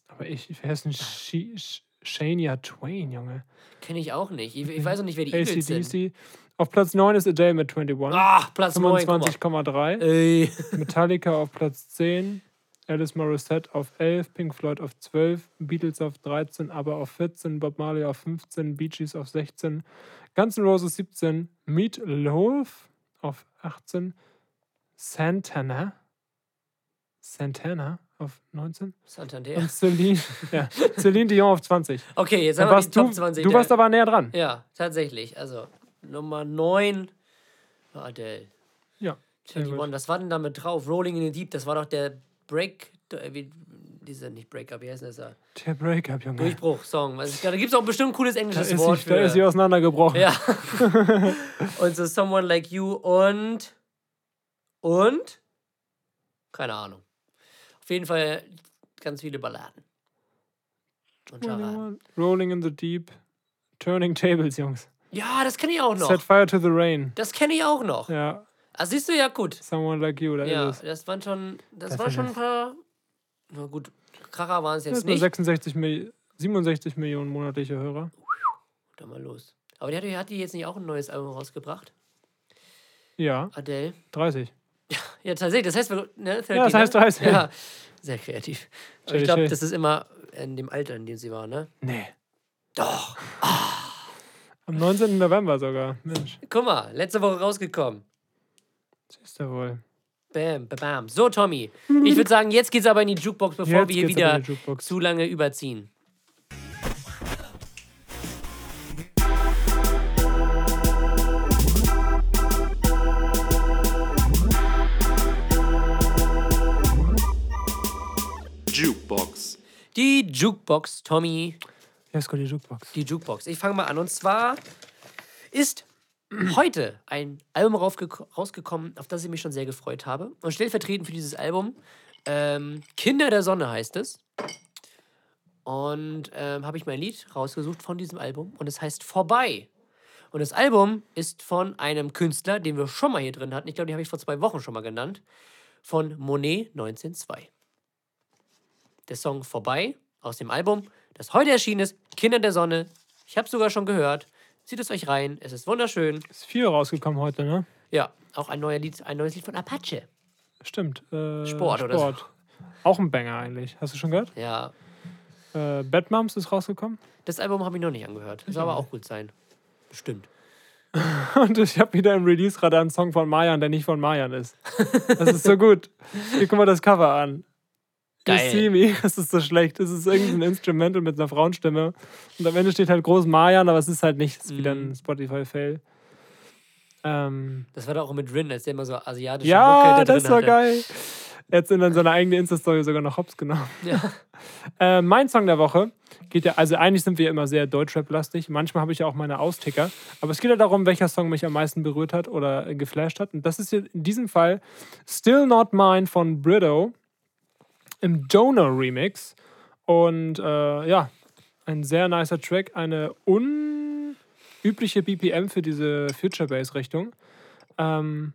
Aber ich, denn Shi- Sh- Shania Twain, Junge? Kenn ich auch nicht. Ich, ich weiß auch nicht, wer die Eagles sind. ACDC. Auf Platz 9 ist Adele mit 21. Ah, Platz 9. guck mal. 25,3. Ey. Metallica auf Platz 10. Alice Morissette auf 11. Pink Floyd auf 12. Beatles auf 13. Aber auf 14. Bob Marley auf 15. Bee Gees auf 16. Guns N' Roses 17. Meat Loaf auf 18. Santana. Santana auf 19. Santander. Und Celine, ja, Celine Dion auf 20. Okay, jetzt Da haben wir die Top du, 20. du warst aber näher dran. Ja, tatsächlich. Also, Nummer 9 war Adele. Ja. sehr gut. 21. Was war denn da mit drauf? Rolling in the Deep, das war doch der Break. äh, Wie, dieser, nicht Breakup, wie heißt das da? Der Breakup, Junge. Durchbruch-Song. Also, da gibt es auch bestimmt ein cooles Da englisches ist, Wort sie, da für. ist sie auseinandergebrochen. Ja. und so Someone Like You und. Und? Keine Ahnung. Auf jeden Fall ganz viele Balladen. Und Charaden. Rolling in the Deep. Turning Tables, Jungs. Ja, das kenne ich auch noch. Set Fire to the Rain. Das kenne ich auch noch. Ja, Ah, siehst du, ja gut. Someone Like You, da Ja, das waren schon, das, Das waren schon ein paar. Na gut, Kracher waren es Das jetzt nur nicht. 66 Mil 67 Millionen monatliche Hörer. Dann mal los. Aber die hat, hat die jetzt nicht auch ein neues Album rausgebracht? Ja, Adele? 30. Ja, tatsächlich. Das heißt, ne, 30, Ja, das heißt ne? 30. Ja, sehr kreativ. Aber ich glaube, das ist immer in dem Alter, in dem sie war, ne? Nee. Doch. Am 19. November sogar. Mensch, Guck mal, letzte Woche rausgekommen. siehst du wohl. Bam, bam, bam. So, Tommy. Ich würde sagen, jetzt geht's aber in die Jukebox, bevor Jetzt wir hier wieder zu lange überziehen. Die Jukebox, Tommy. Jetzt kommt die Jukebox. Die Jukebox. Ich fange mal an. Und zwar ist heute ein Album rausgekommen, auf das ich mich schon sehr gefreut habe. Und stellvertretend für dieses Album, ähm, Kinder der Sonne heißt es. Und ähm, habe ich mein Lied rausgesucht von diesem Album. Und es heißt Vorbei. Und das Album ist von einem Künstler, den wir schon mal hier drin hatten. Ich glaube, den habe ich vor zwei Wochen schon mal genannt. Von Monet 1902. Der Song Vorbei aus dem Album, das heute erschienen ist, Kinder der Sonne Ich habe sogar schon gehört. Zieht es euch rein. Es ist wunderschön. Ist viel rausgekommen heute, ne? Ja, auch ein, neuer Lied, ein neues Lied von Apache. Stimmt. Äh, Sport oder so. Auch ein Banger eigentlich. Hast du schon gehört? Ja, Äh, Bad Moms ist rausgekommen. das Album habe ich noch nicht angehört. Soll aber auch gut sein. Bestimmt. Und ich habe wieder im Release-Radar einen Song von Mayan, der nicht von Mayan ist. Das ist so gut. Hier, guck mal das Cover an. Geil. You see me. Das ist so schlecht. Es ist irgendein Instrumental mit einer Frauenstimme. Und am Ende steht halt groß Mayan, aber es ist halt nicht. Es ist wieder Mhm. ein Spotify-Fail. Ähm, Das war doch auch mit Rin, als der immer so asiatische ja, Mucke da das war hatte. geil. Er hat in dann seine eigene Insta-Story sogar noch hops genommen. Ja. Äh, mein Song der Woche geht ja, also eigentlich sind wir immer sehr Deutschrap-lastig. Manchmal habe ich ja auch meine Austicker. Aber es geht ja darum, welcher Song mich am meisten berührt hat oder geflasht hat. Und das ist hier in diesem Fall Still Not Mine von Brito im Jonah Remix. Und äh, ja, ein sehr nicer Track. Eine unübliche BPM für diese Future Bass-Richtung. Ähm,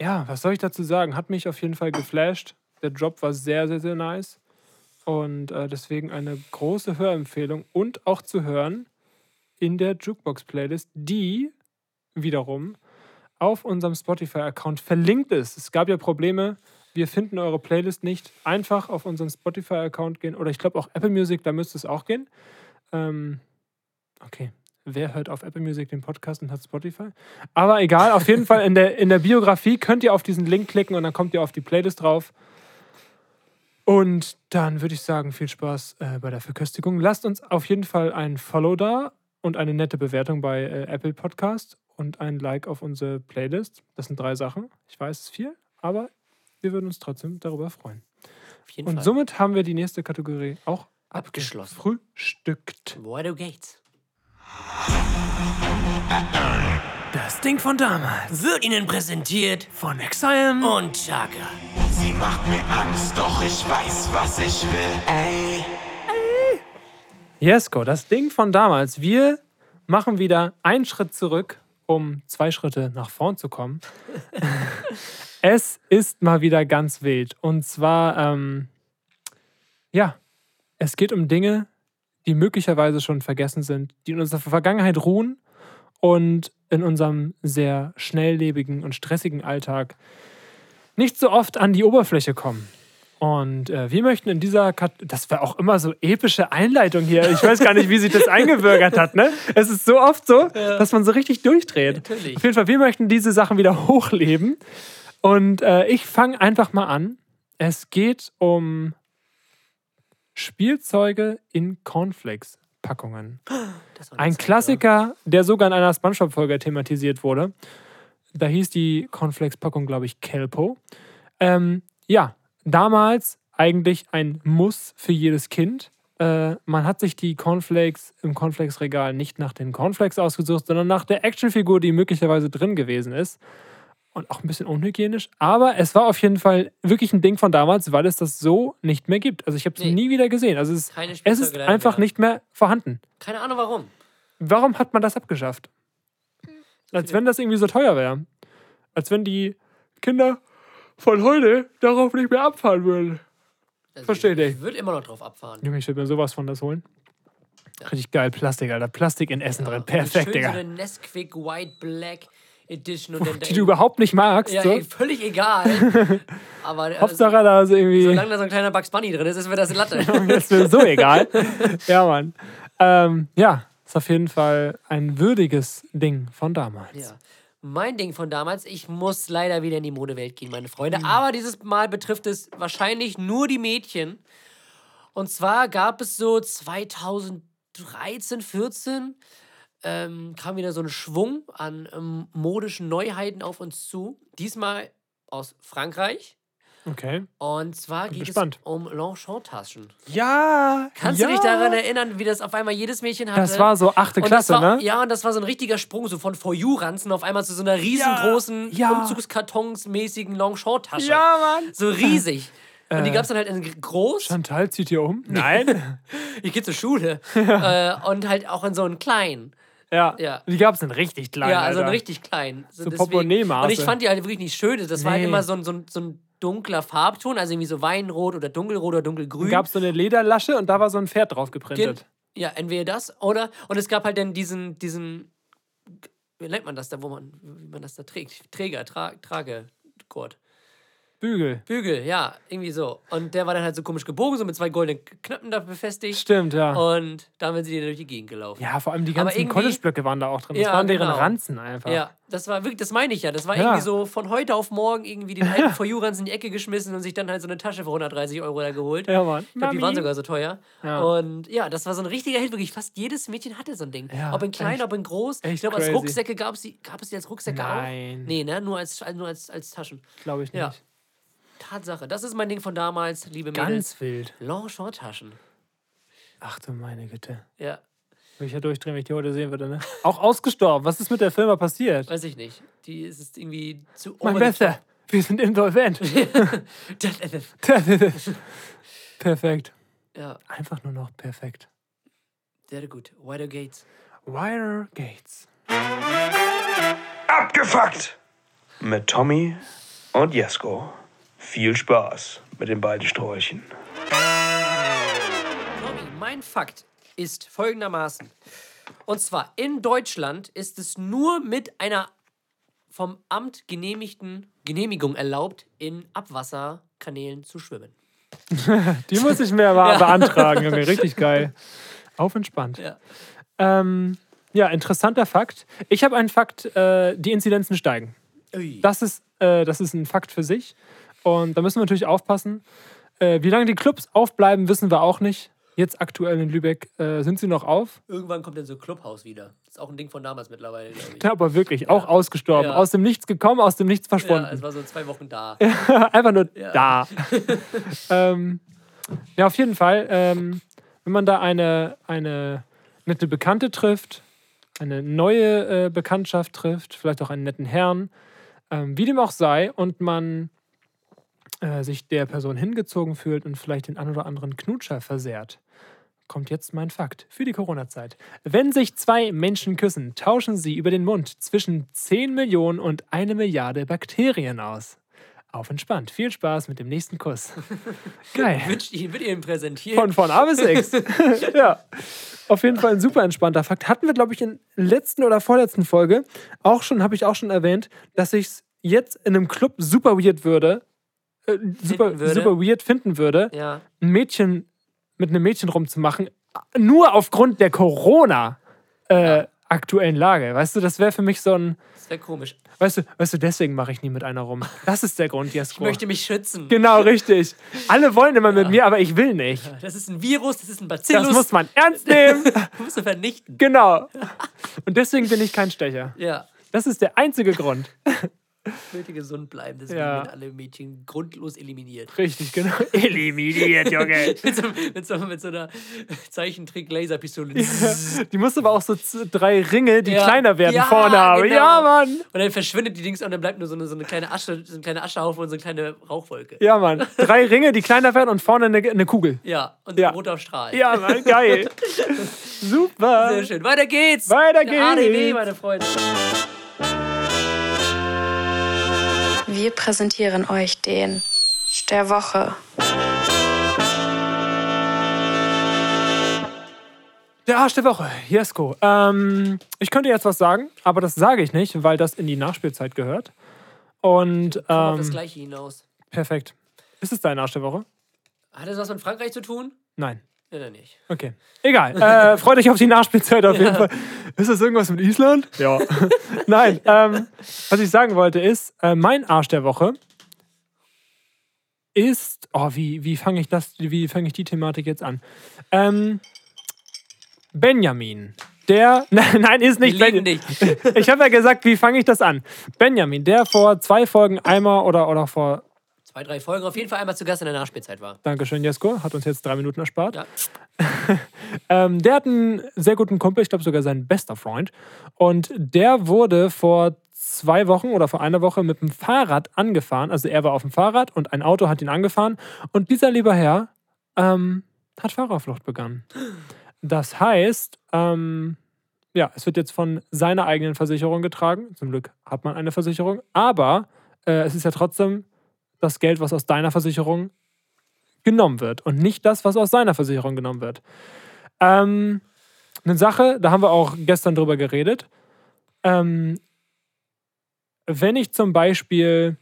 ja, was soll ich dazu sagen? Hat mich auf jeden Fall geflasht. Der Drop war sehr, sehr, sehr nice. Und äh, deswegen eine große Hörempfehlung und auch zu hören in der Jukebox-Playlist, die wiederum auf unserem Spotify-Account verlinkt ist. Es gab ja Probleme, wir finden eure Playlist nicht. Einfach auf unseren Spotify-Account gehen oder ich glaube auch Apple Music, da müsste es auch gehen. Ähm, okay, wer hört auf Apple Music den Podcast und hat Spotify? Aber egal, auf jeden Fall in der, in der Biografie könnt ihr auf diesen Link klicken und dann kommt ihr auf die Playlist drauf. Und dann würde ich sagen, viel Spaß äh, bei der Verköstigung. Lasst uns auf jeden Fall ein Follow da und eine nette Bewertung bei äh, Apple Podcast und ein Like auf unsere Playlist. Das sind drei Sachen. Ich weiß, es ist viel, aber wir würden uns trotzdem darüber freuen. Auf jeden Und Fall. somit haben wir die nächste Kategorie auch Abgeschlossen. Frühstückt. Woher geht's? Das Ding von damals. Wird Ihnen präsentiert Von Exile. und Chaka. Sie macht mir Angst, doch ich weiß, was ich will. Ey. Jesko, das Ding von damals. Wir machen wieder einen Schritt zurück, um zwei Schritte nach vorn zu kommen. es ist mal wieder ganz wild. Und zwar, ähm, ja, es geht um Dinge, die möglicherweise schon vergessen sind, die in unserer Vergangenheit ruhen und in unserem sehr schnelllebigen und stressigen Alltag nicht so oft an die Oberfläche kommen. Und äh, wir möchten in dieser Kat das war auch immer so epische Einleitung hier. Ich weiß gar nicht, wie sich das eingewürgert hat, ne? Es ist so oft so, dass man so richtig durchdreht. Natürlich. Auf jeden Fall, wir möchten diese Sachen wieder hochleben. Und äh, ich fange einfach mal an. Es geht um Spielzeuge in Cornflakes-Packungen. Ein Klassiker, der sogar in einer Spongebob-Folge thematisiert wurde. Da hieß die Cornflakes-Packung, glaube ich, Kelpo. Ähm, ja, damals eigentlich ein Muss für jedes Kind. Äh, man hat sich die Cornflakes im Cornflakes-Regal nicht nach den Cornflakes ausgesucht, sondern nach der Actionfigur, die möglicherweise drin gewesen ist. Und auch ein bisschen unhygienisch. Aber es war auf jeden Fall wirklich ein Ding von damals, weil es das so nicht mehr gibt. Also ich habe es Nee. nie wieder gesehen. Also es, es ist einfach mehr. nicht mehr vorhanden. Keine Ahnung warum. Warum hat man das abgeschafft? Als wenn das irgendwie so teuer wäre. Als wenn die Kinder von heute darauf nicht mehr abfahren würden. Also Versteh ich, dich. Ich würde immer noch drauf abfahren. Junge, ich würde mir sowas von das holen. Richtig geil, Plastik, Alter. Plastik in Essen drin. Und Perfekt, Digga. So eine Nesquik White Black Edition. Und dann Die du überhaupt nicht magst. Ja, so. ey, völlig egal. Aber äh, Hauptsache da ist irgendwie. solange da so ein kleiner Bugs Bunny drin ist, ist mir das Latte. ist mir so egal. ja, Mann. Ähm, ja, ist auf jeden Fall ein würdiges Ding von damals. Ja. Mein Ding von damals, ich muss leider wieder in die Modewelt gehen, meine Mhm. Freunde. Aber dieses Mal betrifft es wahrscheinlich nur die Mädchen. Und zwar gab es so 2013, 14 ähm, kam wieder so ein Schwung an ähm, modischen Neuheiten auf uns zu. Diesmal aus Frankreich. Okay. Und zwar geht gespannt. es um Longchamp-Taschen. Ja. Kannst ja. du dich daran erinnern, wie das auf einmal jedes Mädchen hatte? Das war so achte Klasse, war, ne? Ja, und das war so ein richtiger Sprung, so von For You-Ranzen auf einmal zu so einer riesengroßen, ja. Umzugskartons-mäßigen Longchamp-Tasche. Ja, Mann. So riesig. Und die Äh. gab es dann halt in groß. Chantal zieht hier um? Nein. Ich gehe zur Schule. äh, und halt auch in so einen kleinen. ja. Ja. Die gab es in richtig klein. ja, also Alter. richtig kleinen. So deswegen- Portemonnaie-Maße. Und ich fand die halt wirklich nicht schön. Das war halt Nee. immer so ein, so, ein, so ein dunkler Farbton, also irgendwie so Weinrot oder dunkelrot oder dunkelgrün. gab es so eine Lederlasche und da war so ein Pferd drauf geprintet. Ja, entweder das oder. Und es gab halt dann diesen, diesen. Wie nennt man das da, wo man, wie man das da trägt? Träger, Tra Tragegurt. Bügel. Bügel, ja, irgendwie so. Und der war dann halt so komisch gebogen, so mit zwei goldenen Knöpfen da befestigt. Stimmt, ja. Und damit sind die dann durch die Gegend gelaufen. ja, vor allem die ganzen College-Blöcke waren da auch drin. Das Ja, waren deren genau. Ranzen einfach. Ja, das war wirklich, das meine ich ja. Das war Ja. irgendwie so von heute auf morgen irgendwie den alten For You-Ranz in die Ecke geschmissen und sich dann halt so eine Tasche für 130 Euro da geholt. Ja, Mann. Ich glaube, die waren sogar so teuer. Ja. Und ja, das war so ein richtiger Hit. Wirklich, fast jedes Mädchen hatte so ein Ding. Ja, ob in klein, echt- ob in groß. ich glaube, als. Rucksäcke gab es die, gab es die als Rucksäcke Nein. auch? Nee, ne? Nur als, nur als, als Taschen. Glaube ich nicht. Ja. Tatsache. Das ist mein Ding von damals, liebe Mädels. Ganz wild. Longshore-Taschen. Ach du meine Güte. Ja, Würde ich ja durchdrehen, wenn ich die heute sehen würde, ne? Auch ausgestorben. Was ist mit der Firma passiert? weiß ich nicht. Die ist irgendwie zu Mein Bester, wir sind insolvent. perfekt. ja, Einfach nur noch perfekt. sehr gut. Wider Gates. Wire Gates. Abgefuckt! Mit Tommy und Jesko. Viel Spaß mit den beiden Sträuchen. Tommy, mein Fakt ist folgendermaßen. Und zwar, in Deutschland ist es nur mit einer vom Amt genehmigten Genehmigung erlaubt, in Abwasserkanälen zu schwimmen. Die muss ich mir mal beantragen, Junge. Richtig geil. Auf entspannt. Ja. Ähm, ja, interessanter Fakt. Ich habe einen Fakt, äh, die Inzidenzen steigen. Ui. Das ist, äh, das ist ein Fakt für sich. Und da müssen wir natürlich aufpassen. Äh, wie lange die Clubs aufbleiben, wissen wir auch nicht. Jetzt aktuell in Lübeck äh, sind sie noch auf. Irgendwann kommt dann so Clubhaus wieder. Ist auch ein Ding von damals mittlerweile, glaube ich. Ja, aber wirklich, auch ausgestorben. Ja. Aus dem Nichts gekommen, aus dem Nichts Ja, es verschwunden. war so zwei Wochen da. Einfach nur Ja. da. ähm, ja, auf jeden Fall. Ähm, wenn man da eine, eine nette Bekannte trifft, eine neue äh, Bekanntschaft trifft, vielleicht auch einen netten Herrn, ähm, wie dem auch sei, und man äh, sich der Person hingezogen fühlt und vielleicht den ein oder anderen Knutscher versehrt, kommt jetzt mein Fakt für die Corona-Zeit. Wenn sich zwei Menschen küssen, tauschen sie über den Mund zwischen 10 Millionen und eine Milliarde Bakterien aus. Auf entspannt. Viel Spaß mit dem nächsten Kuss. Geil. Wird, wird Ihnen präsentiert. Von, von A bis X. ja. Auf jeden Fall ein super entspannter Fakt. Hatten wir, glaube ich, in letzten oder vorletzten Folge auch schon, habe ich auch schon erwähnt, dass ich es jetzt in einem Club super weird würde, äh, super, super weird finden würde, ja. ein Mädchen mit einem Mädchen rumzumachen, nur aufgrund der Corona äh, aktuellen Lage. Weißt du, das wäre für mich so ein, Das wäre komisch. weißt du, weißt du, deswegen mache ich nie mit einer rum. Das ist der Grund, Jesko. Ich möchte mich schützen. Genau, richtig. Alle wollen immer mit mir, aber ich will nicht. Das ist ein Virus, das ist ein Bacillus. Das muss man ernst nehmen. musst du vernichten. Genau. Und deswegen bin ich kein Stecher. Ja. Das ist der einzige Grund. Ich möchte gesund bleiben, deswegen Ja. werden alle Mädchen grundlos eliminiert. Richtig, genau. Eliminiert, Junge. mit, so, mit, so, mit so einer Zeichentrick-Laserpistole. Die muss aber auch so drei Ringe, die Ja. kleiner werden, Ja, vorne haben. genau. Ja, Mann. Und dann verschwindet die Dings und dann bleibt nur so eine, so eine kleine Asche, so ein kleiner Aschehaufen und so eine kleine Rauchwolke. Ja, Mann. Drei Ringe, die kleiner werden und vorne eine, eine Kugel. Ja, und Ja. ein roter Strahl. Ja, Mann, geil. Super. Sehr schön. Weiter geht's. Weiter Der ADW, geht's. meine Freunde. Wir präsentieren euch den der Woche. Der Arsch der Woche, Jesko. Ähm, ich könnte jetzt was sagen, aber das sage ich nicht, weil das in die Nachspielzeit gehört. Und Kommt auf das ähm, Gleiche hinaus. perfekt. Ist es dein Arsch der Woche? Hat das was mit Frankreich zu tun? Nein. Ja, dann nicht. Okay. Egal. Äh, freut euch auf die Nachspielzeit auf jeden Fall. Ist das irgendwas mit Island? Ja. Nein. Ähm, was ich sagen wollte ist, äh, mein Arsch der Woche ist. Oh, wie, wie fange ich das, wie fange ich die Thematik jetzt an? Ähm, Benjamin. Der. Nein, nein, ist nicht Benjamin. Ich habe ja gesagt, wie fange ich das an? Benjamin, der vor zwei Folgen einmal oder, oder vor. Zwei, drei Folgen auf jeden Fall einmal zu Gast in der Nachspielzeit war. Dankeschön, Jesko, hat uns jetzt drei Minuten erspart. Ja. Ähm, der hat einen sehr guten Kumpel, ich glaube sogar sein bester Freund. Und der wurde vor zwei Wochen oder vor einer Woche mit dem Fahrrad angefahren. Also er war auf dem Fahrrad und ein Auto hat ihn angefahren. Und dieser lieber Herr ähm, hat Fahrerflucht begangen. Das heißt, ähm, ja, es wird jetzt von seiner eigenen Versicherung getragen. Zum Glück hat man eine Versicherung. Aber äh, es ist ja trotzdem das Geld, was aus deiner Versicherung genommen wird und nicht das, was aus seiner Versicherung genommen wird. Ähm, eine Sache, da haben wir auch gestern drüber geredet. Ähm, wenn ich zum Beispiel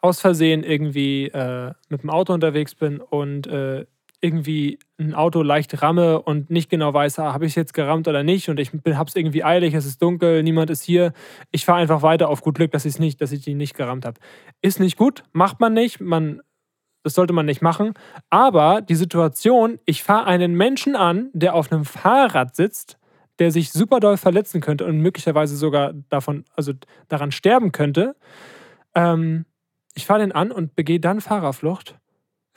aus Versehen irgendwie äh, mit dem Auto unterwegs bin und äh, irgendwie ein Auto leicht ramme und nicht genau weiß, ah, habe ich es jetzt gerammt oder nicht und ich habe es irgendwie eilig, es ist dunkel, niemand ist hier. Ich fahre einfach weiter auf gut Glück, dass, nicht, dass ich die nicht gerammt habe. Ist nicht gut, macht man nicht, man, das sollte man nicht machen. Aber die Situation, ich fahre einen Menschen an, der auf einem Fahrrad sitzt, der sich super doll verletzen könnte und möglicherweise sogar davon, also daran sterben könnte. Ähm, ich fahre den an und begehe dann Fahrerflucht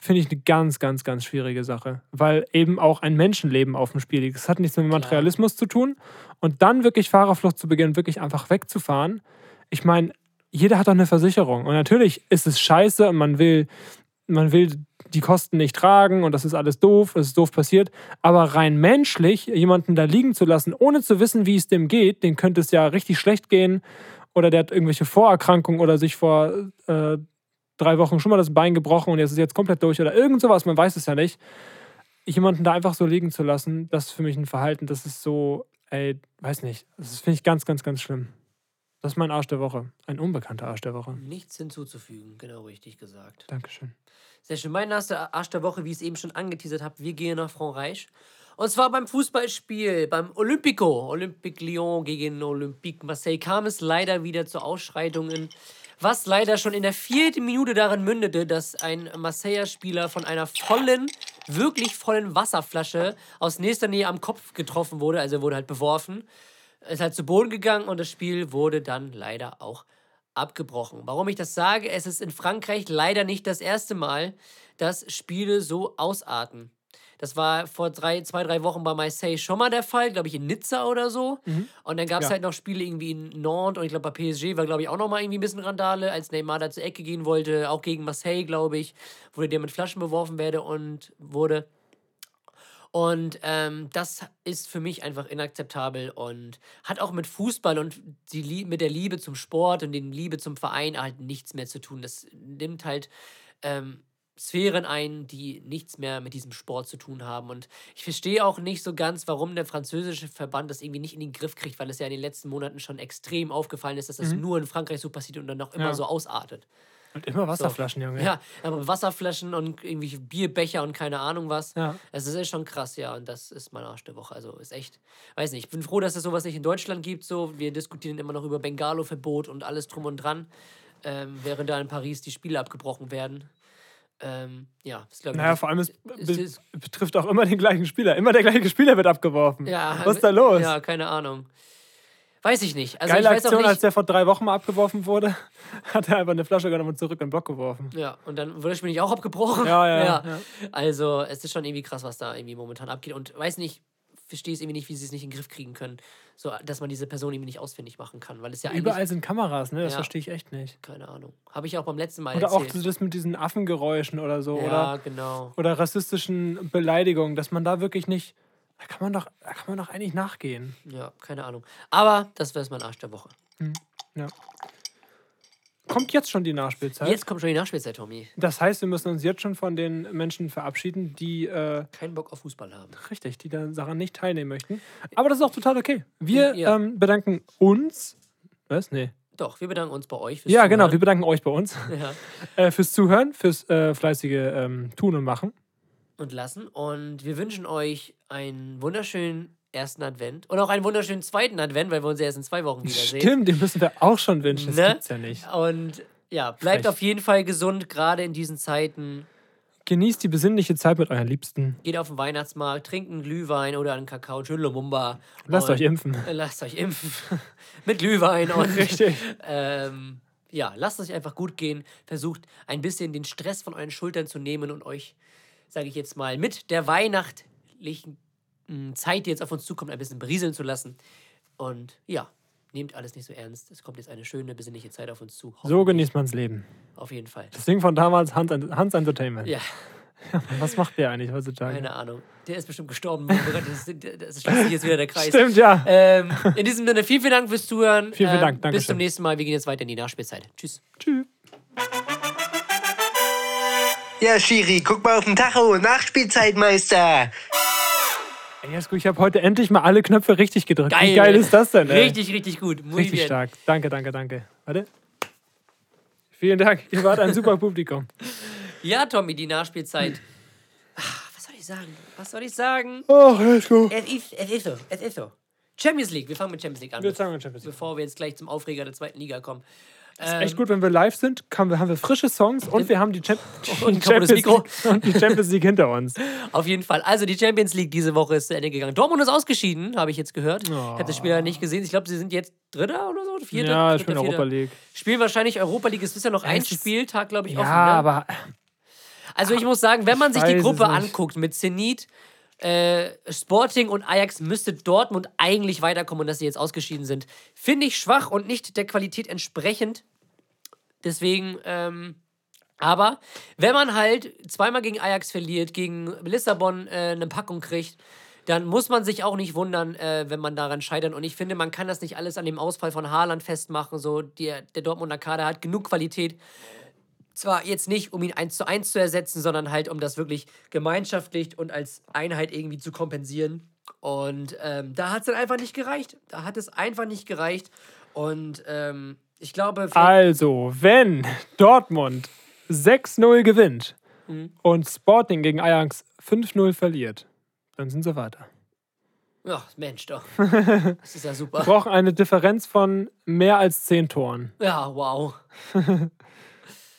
finde ich eine ganz, ganz, ganz schwierige Sache, weil eben auch ein Menschenleben auf dem Spiel liegt. Es hat nichts mit Materialismus zu tun. Und dann wirklich Fahrerflucht zu beginnen, wirklich einfach wegzufahren. Ich meine, jeder hat doch eine Versicherung. Und natürlich ist es scheiße und man will, man will die Kosten nicht tragen und das ist alles doof, es ist doof passiert. Aber rein menschlich, jemanden da liegen zu lassen, ohne zu wissen, wie es dem geht, dem könnte es ja richtig schlecht gehen oder der hat irgendwelche Vorerkrankungen oder sich vor äh, drei Wochen schon mal das Bein gebrochen und jetzt ist jetzt komplett durch oder irgend sowas, man weiß es ja nicht. Jemanden da einfach so liegen zu lassen, das ist für mich ein Verhalten, das ist so, ey, weiß nicht, das finde ich ganz, ganz, ganz schlimm. Das ist mein Arsch der Woche. Ein unbekannter Arsch der Woche. Nichts hinzuzufügen, genau richtig gesagt. Dankeschön. Sehr schön. Mein erster Arsch der Woche, wie ich es eben schon angeteasert habe, wir gehen nach Frankreich. Und zwar beim Fußballspiel, beim Olympico. Olympique Lyon gegen Olympique Marseille kam es leider wieder zu Ausschreitungen was leider schon in der vierten Minute darin mündete, dass ein Marseilla-Spieler von einer vollen, wirklich vollen Wasserflasche aus nächster Nähe am Kopf getroffen wurde. Also wurde halt beworfen, ist halt zu Boden gegangen und das Spiel wurde dann leider auch abgebrochen. Warum ich das sage, es ist in Frankreich leider nicht das erste Mal, dass Spiele so ausarten. Das war vor drei, zwei, drei Wochen bei Marseille schon mal der Fall, glaube ich, in Nizza oder so. Mhm. Und dann gab es Ja. halt noch Spiele irgendwie in Nantes und ich glaube bei PSG war, glaube ich, auch noch mal irgendwie ein bisschen Randale, als Neymar da zur Ecke gehen wollte, auch gegen Marseille, glaube ich, wo der mit Flaschen beworfen werde und wurde. Und ähm, das ist für mich einfach inakzeptabel und hat auch mit Fußball und die mit der Liebe zum Sport und der Liebe zum Verein halt nichts mehr zu tun. Das nimmt halt ähm, Sphären ein, die nichts mehr mit diesem Sport zu tun haben. Und ich verstehe auch nicht so ganz, warum der französische Verband das irgendwie nicht in den Griff kriegt, weil es ja in den letzten Monaten schon extrem aufgefallen ist, dass das nur in Frankreich so passiert und dann auch immer Ja. so ausartet. Und immer Wasserflaschen, Junge. Ja, aber Wasserflaschen und irgendwelche Bierbecher und keine Ahnung was. Ja. Also das ist schon krass, ja. Und das ist mein Arsch der Woche. Also ist echt, weiß nicht. Ich bin froh, dass es sowas nicht in Deutschland gibt. So, wir diskutieren immer noch über Bengalo-Verbot und alles drum und dran, ähm, während da in Paris die Spiele abgebrochen werden. Ähm, ja, das glaube ich. Naja, vor allem, es be ist- betrifft auch immer den gleichen Spieler. Immer der gleiche Spieler wird abgeworfen. ja, Was ist da los? Ja, keine Ahnung. Weiß ich nicht. Also Geile ich Aktion, nicht. als der vor drei Wochen mal abgeworfen wurde, hat er einfach eine Flasche genommen und zurück in den Block geworfen. Ja, und dann wurde das Spiel nicht auch abgebrochen. Ja, ja, ja. Also, es ist schon irgendwie krass, was da irgendwie momentan abgeht. Und weiß nicht, verstehe es irgendwie nicht, wie sie es nicht in den Griff kriegen können. So, dass man diese Person irgendwie nicht ausfindig machen kann. Weil es ja. Überall sind Kameras, ne? Das Ja. verstehe ich echt nicht. Keine Ahnung. Habe ich auch beim letzten Mal Oder auch erzählt. so das mit diesen Affengeräuschen oder so. ja, Oder, genau. oder rassistischen Beleidigungen, dass man da wirklich nicht. Da kann man doch, da kann man doch eigentlich nachgehen. Ja, keine Ahnung. Aber das wäre mein Arsch der Woche. Ja. Kommt jetzt schon die Nachspielzeit? Jetzt kommt schon die Nachspielzeit, Tommy. Das heißt, wir müssen uns jetzt schon von den Menschen verabschieden, die äh, Keinen Bock auf Fußball haben. richtig, die da daran nicht teilnehmen möchten. Aber das ist auch total okay. Wir Ja. ähm, bedanken uns. Was? Nee. Doch, wir bedanken uns bei euch. fürs Ja, genau. Wir Zuhören. bedanken euch bei uns Ja. äh, fürs Zuhören, fürs äh, fleißige ähm, Tun und Machen. und lassen. Und wir wünschen euch einen wunderschönen ersten Advent und auch einen wunderschönen zweiten Advent, weil wir uns ja erst in zwei Wochen wiedersehen. Stimmt, den müssen wir auch schon wünschen. Das Ne? gibt's ja nicht. Und ja, bleibt Frech. auf jeden Fall gesund, gerade in diesen Zeiten. Genießt die besinnliche Zeit mit euren Liebsten. Geht auf den Weihnachtsmarkt, trinkt einen Glühwein oder einen Kakao, einen schönen Lumumba. Lasst euch impfen. Lasst euch impfen. mit Glühwein und. Richtig. Ähm, ja, lasst es euch einfach gut gehen. Versucht ein bisschen den Stress von euren Schultern zu nehmen und euch, sage ich jetzt mal, mit der weihnachtlichen Zeit, die jetzt auf uns zukommt, ein bisschen berieseln zu lassen. Und ja, nehmt alles nicht so ernst. Es kommt jetzt eine schöne, besinnliche Zeit auf uns zu. So genießt man's Leben. Auf jeden Fall. Das Ding von damals, Hans, Hans Entertainment. Ja, Was macht der eigentlich heutzutage? keine Ahnung. Der ist bestimmt gestorben. Das, ist- das schließt sich jetzt wieder der Kreis. Stimmt, ja. Ähm, in diesem Sinne, vielen, vielen Dank fürs Zuhören. Vielen, vielen Dank. Ähm, bis Dankeschön. zum nächsten Mal. Wir gehen jetzt weiter in die Nachspielzeit. Tschüss. Tschüss. Ja, Schiri, guck mal auf den Tacho. Nachspielzeit, Meister. Ey, Jesko, ich habe heute endlich mal alle Knöpfe richtig gedrückt. Geil. Wie geil ist das denn? Ey? Richtig, richtig gut. Muy Richtig bien. stark. Danke, danke, danke. Warte. Vielen Dank. Ihr wart ein super Publikum. Ja, Tommy, die Nachspielzeit. Ah, was soll ich sagen? Was soll ich sagen? Oh, Jesko. Es ist, es ist so. Es ist so. Champions League. Wir fangen mit Champions League an. Wir fangen mit Champions League. Bevor wir jetzt gleich zum Aufreger der zweiten Liga kommen. Echt gut, wenn wir live sind, haben wir, haben wir frische Songs und wir haben die, Champ Und Champions. League, und die Champions League hinter uns. Auf jeden Fall. Also die Champions League diese Woche ist zu Ende gegangen. Dortmund ist ausgeschieden, habe ich jetzt gehört. Ich habe das Spiel ja nicht gesehen. Ich glaube, sie sind jetzt Dritter oder so. Vierter, Ja, ich bin. Europa League. Spielen wahrscheinlich Europa League. Es ist ja noch ein ist- Spieltag, glaube ich, Ja, offen. Ne? aber Also ich muss sagen, wenn man Ich sich die Gruppe anguckt mit Zenit, äh, Sporting und Ajax, müsste Dortmund eigentlich weiterkommen und dass sie jetzt ausgeschieden sind. Finde ich schwach und nicht der Qualität entsprechend. Deswegen, ähm, aber wenn man halt zweimal gegen Ajax verliert, gegen Lissabon äh, eine Packung kriegt, dann muss man sich auch nicht wundern, äh, wenn man daran scheitert. Und ich finde, man kann das nicht alles an dem Ausfall von Haaland festmachen. So, der, der Dortmunder Kader hat genug Qualität zwar jetzt nicht, um ihn eins zu eins zu ersetzen, sondern halt, um das wirklich gemeinschaftlich und als Einheit irgendwie zu kompensieren. Und ähm, da hat es dann einfach nicht gereicht. Da hat es einfach nicht gereicht. Und ähm, ich glaube, Also, wenn Dortmund 6-0 gewinnt Mhm. und Sporting gegen Ajax 5-0 verliert, dann sind sie weiter. ja, Mensch, doch. Das ist ja Wir super. brauchen eine Differenz von mehr als 10 Toren. Ja, wow.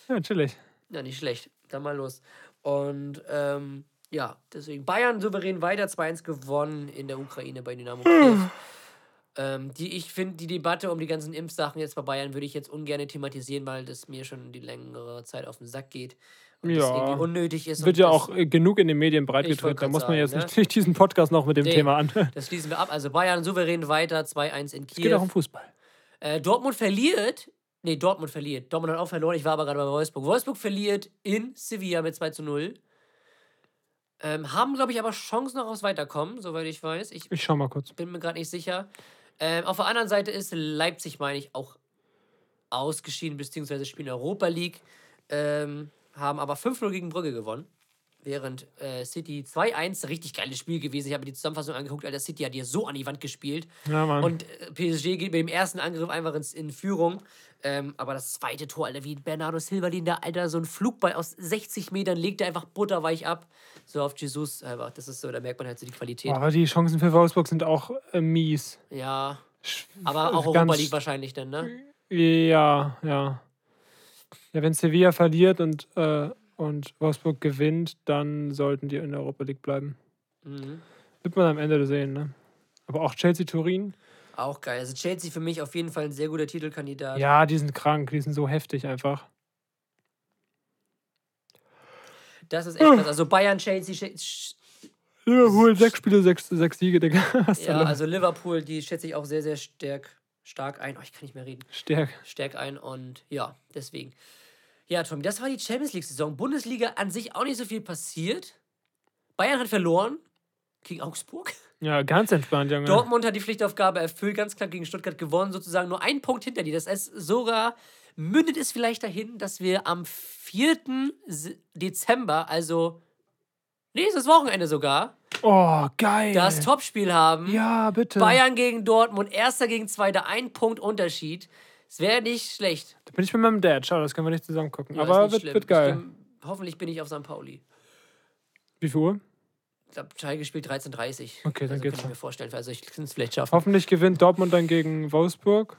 Ja, chillig. Ja, nicht schlecht. Dann mal los. Und ähm, ja, deswegen Bayern souverän weiter 2-1 gewonnen in der Ukraine bei Dynamo Kiew. ähm, die, ich finde, die Debatte um die ganzen Impfsachen jetzt bei Bayern würde ich jetzt ungern thematisieren, weil das mir schon die längere Zeit auf den Sack geht. Und das Ja. irgendwie unnötig ist. Wird ja das, auch äh, genug in den Medien breitgetreten. Da muss man sagen, jetzt ne? nicht diesen Podcast noch mit dem Nee. Thema an. Es Das schließen wir ab. Also Bayern souverän weiter 2-1 in geht auch Kiew. um Fußball. Äh, Dortmund verliert. Nee, Dortmund verliert. Dortmund hat auch verloren. Ich war aber gerade bei Wolfsburg. Wolfsburg verliert in Sevilla mit 2 zu 0. Ähm, haben, glaube ich, aber Chancen noch aufs Weiterkommen, soweit ich weiß. Ich Ich schau mal kurz. bin mir gerade nicht sicher. Ähm, auf der anderen Seite ist Leipzig, meine ich, auch ausgeschieden, beziehungsweise spielen Europa League. Ähm, haben aber 5-0 gegen Brügge gewonnen. Während äh, City 2-1, richtig geiles Spiel gewesen. Ich habe mir die Zusammenfassung angeguckt, Alter, City hat hier so an die Wand gespielt. Ja, Mann. Und äh, PSG geht mit dem ersten Angriff einfach ins, in Führung. Ähm, aber das zweite Tor, Alter, wie Bernardo Silva, den da, Alter, so ein Flugball aus 60 Metern legt er einfach butterweich ab. So auf Jesus, einfach, das ist so, da merkt man halt so die Qualität. Aber die Chancen für Wolfsburg sind auch äh, mies. Ja, aber auch Ganz- Europa League wahrscheinlich dann, ne? Ja, ja. Ja, wenn Sevilla verliert und, äh, und Wolfsburg gewinnt, dann sollten die in der Europa League bleiben. Mhm. Wird man am Ende sehen, ne? Aber auch Chelsea-Turin, Auch geil. Also Chelsea für mich auf jeden Fall ein sehr guter Titelkandidat. ja, die sind krank, die sind so heftig einfach. Das ist echt krass. Also Bayern, Chelsea, Sch- Liverpool, sechs Spiele, sechs, sechs Siege, Digga. Ja, also Liverpool, die schätze ich auch sehr, sehr stark, stark ein. Oh, ich kann nicht mehr reden. Stärk. Stark ein und ja, deswegen. Ja, Tommy, das war die Champions League-Saison. Bundesliga an sich auch nicht so viel passiert. Bayern hat verloren gegen Augsburg. Ja, ganz entspannt, Junge. Dortmund hat die Pflichtaufgabe erfüllt, ganz knapp gegen Stuttgart gewonnen, sozusagen nur ein Punkt hinter dir. Das heißt, sogar mündet es vielleicht dahin, dass wir am 4. S- Dezember, also nächstes Wochenende sogar, Oh, geil. das Topspiel haben. Ja, bitte. Bayern gegen Dortmund, erster gegen zweiter, ein Punkt Unterschied. Es wäre nicht schlecht. Da bin ich mit meinem Dad. Schau, das können wir nicht zusammen gucken. Ja, ist Aber nicht wird, wird geil. Ich bin, hoffentlich bin ich auf St. Pauli. Wie viel Uhr? Ich glaube, Schalke spielt 13.30 Okay, dann also geht's kann ich mir vorstellen. Also ich kann es vielleicht schaffen. Hoffentlich gewinnt Dortmund dann gegen Wolfsburg.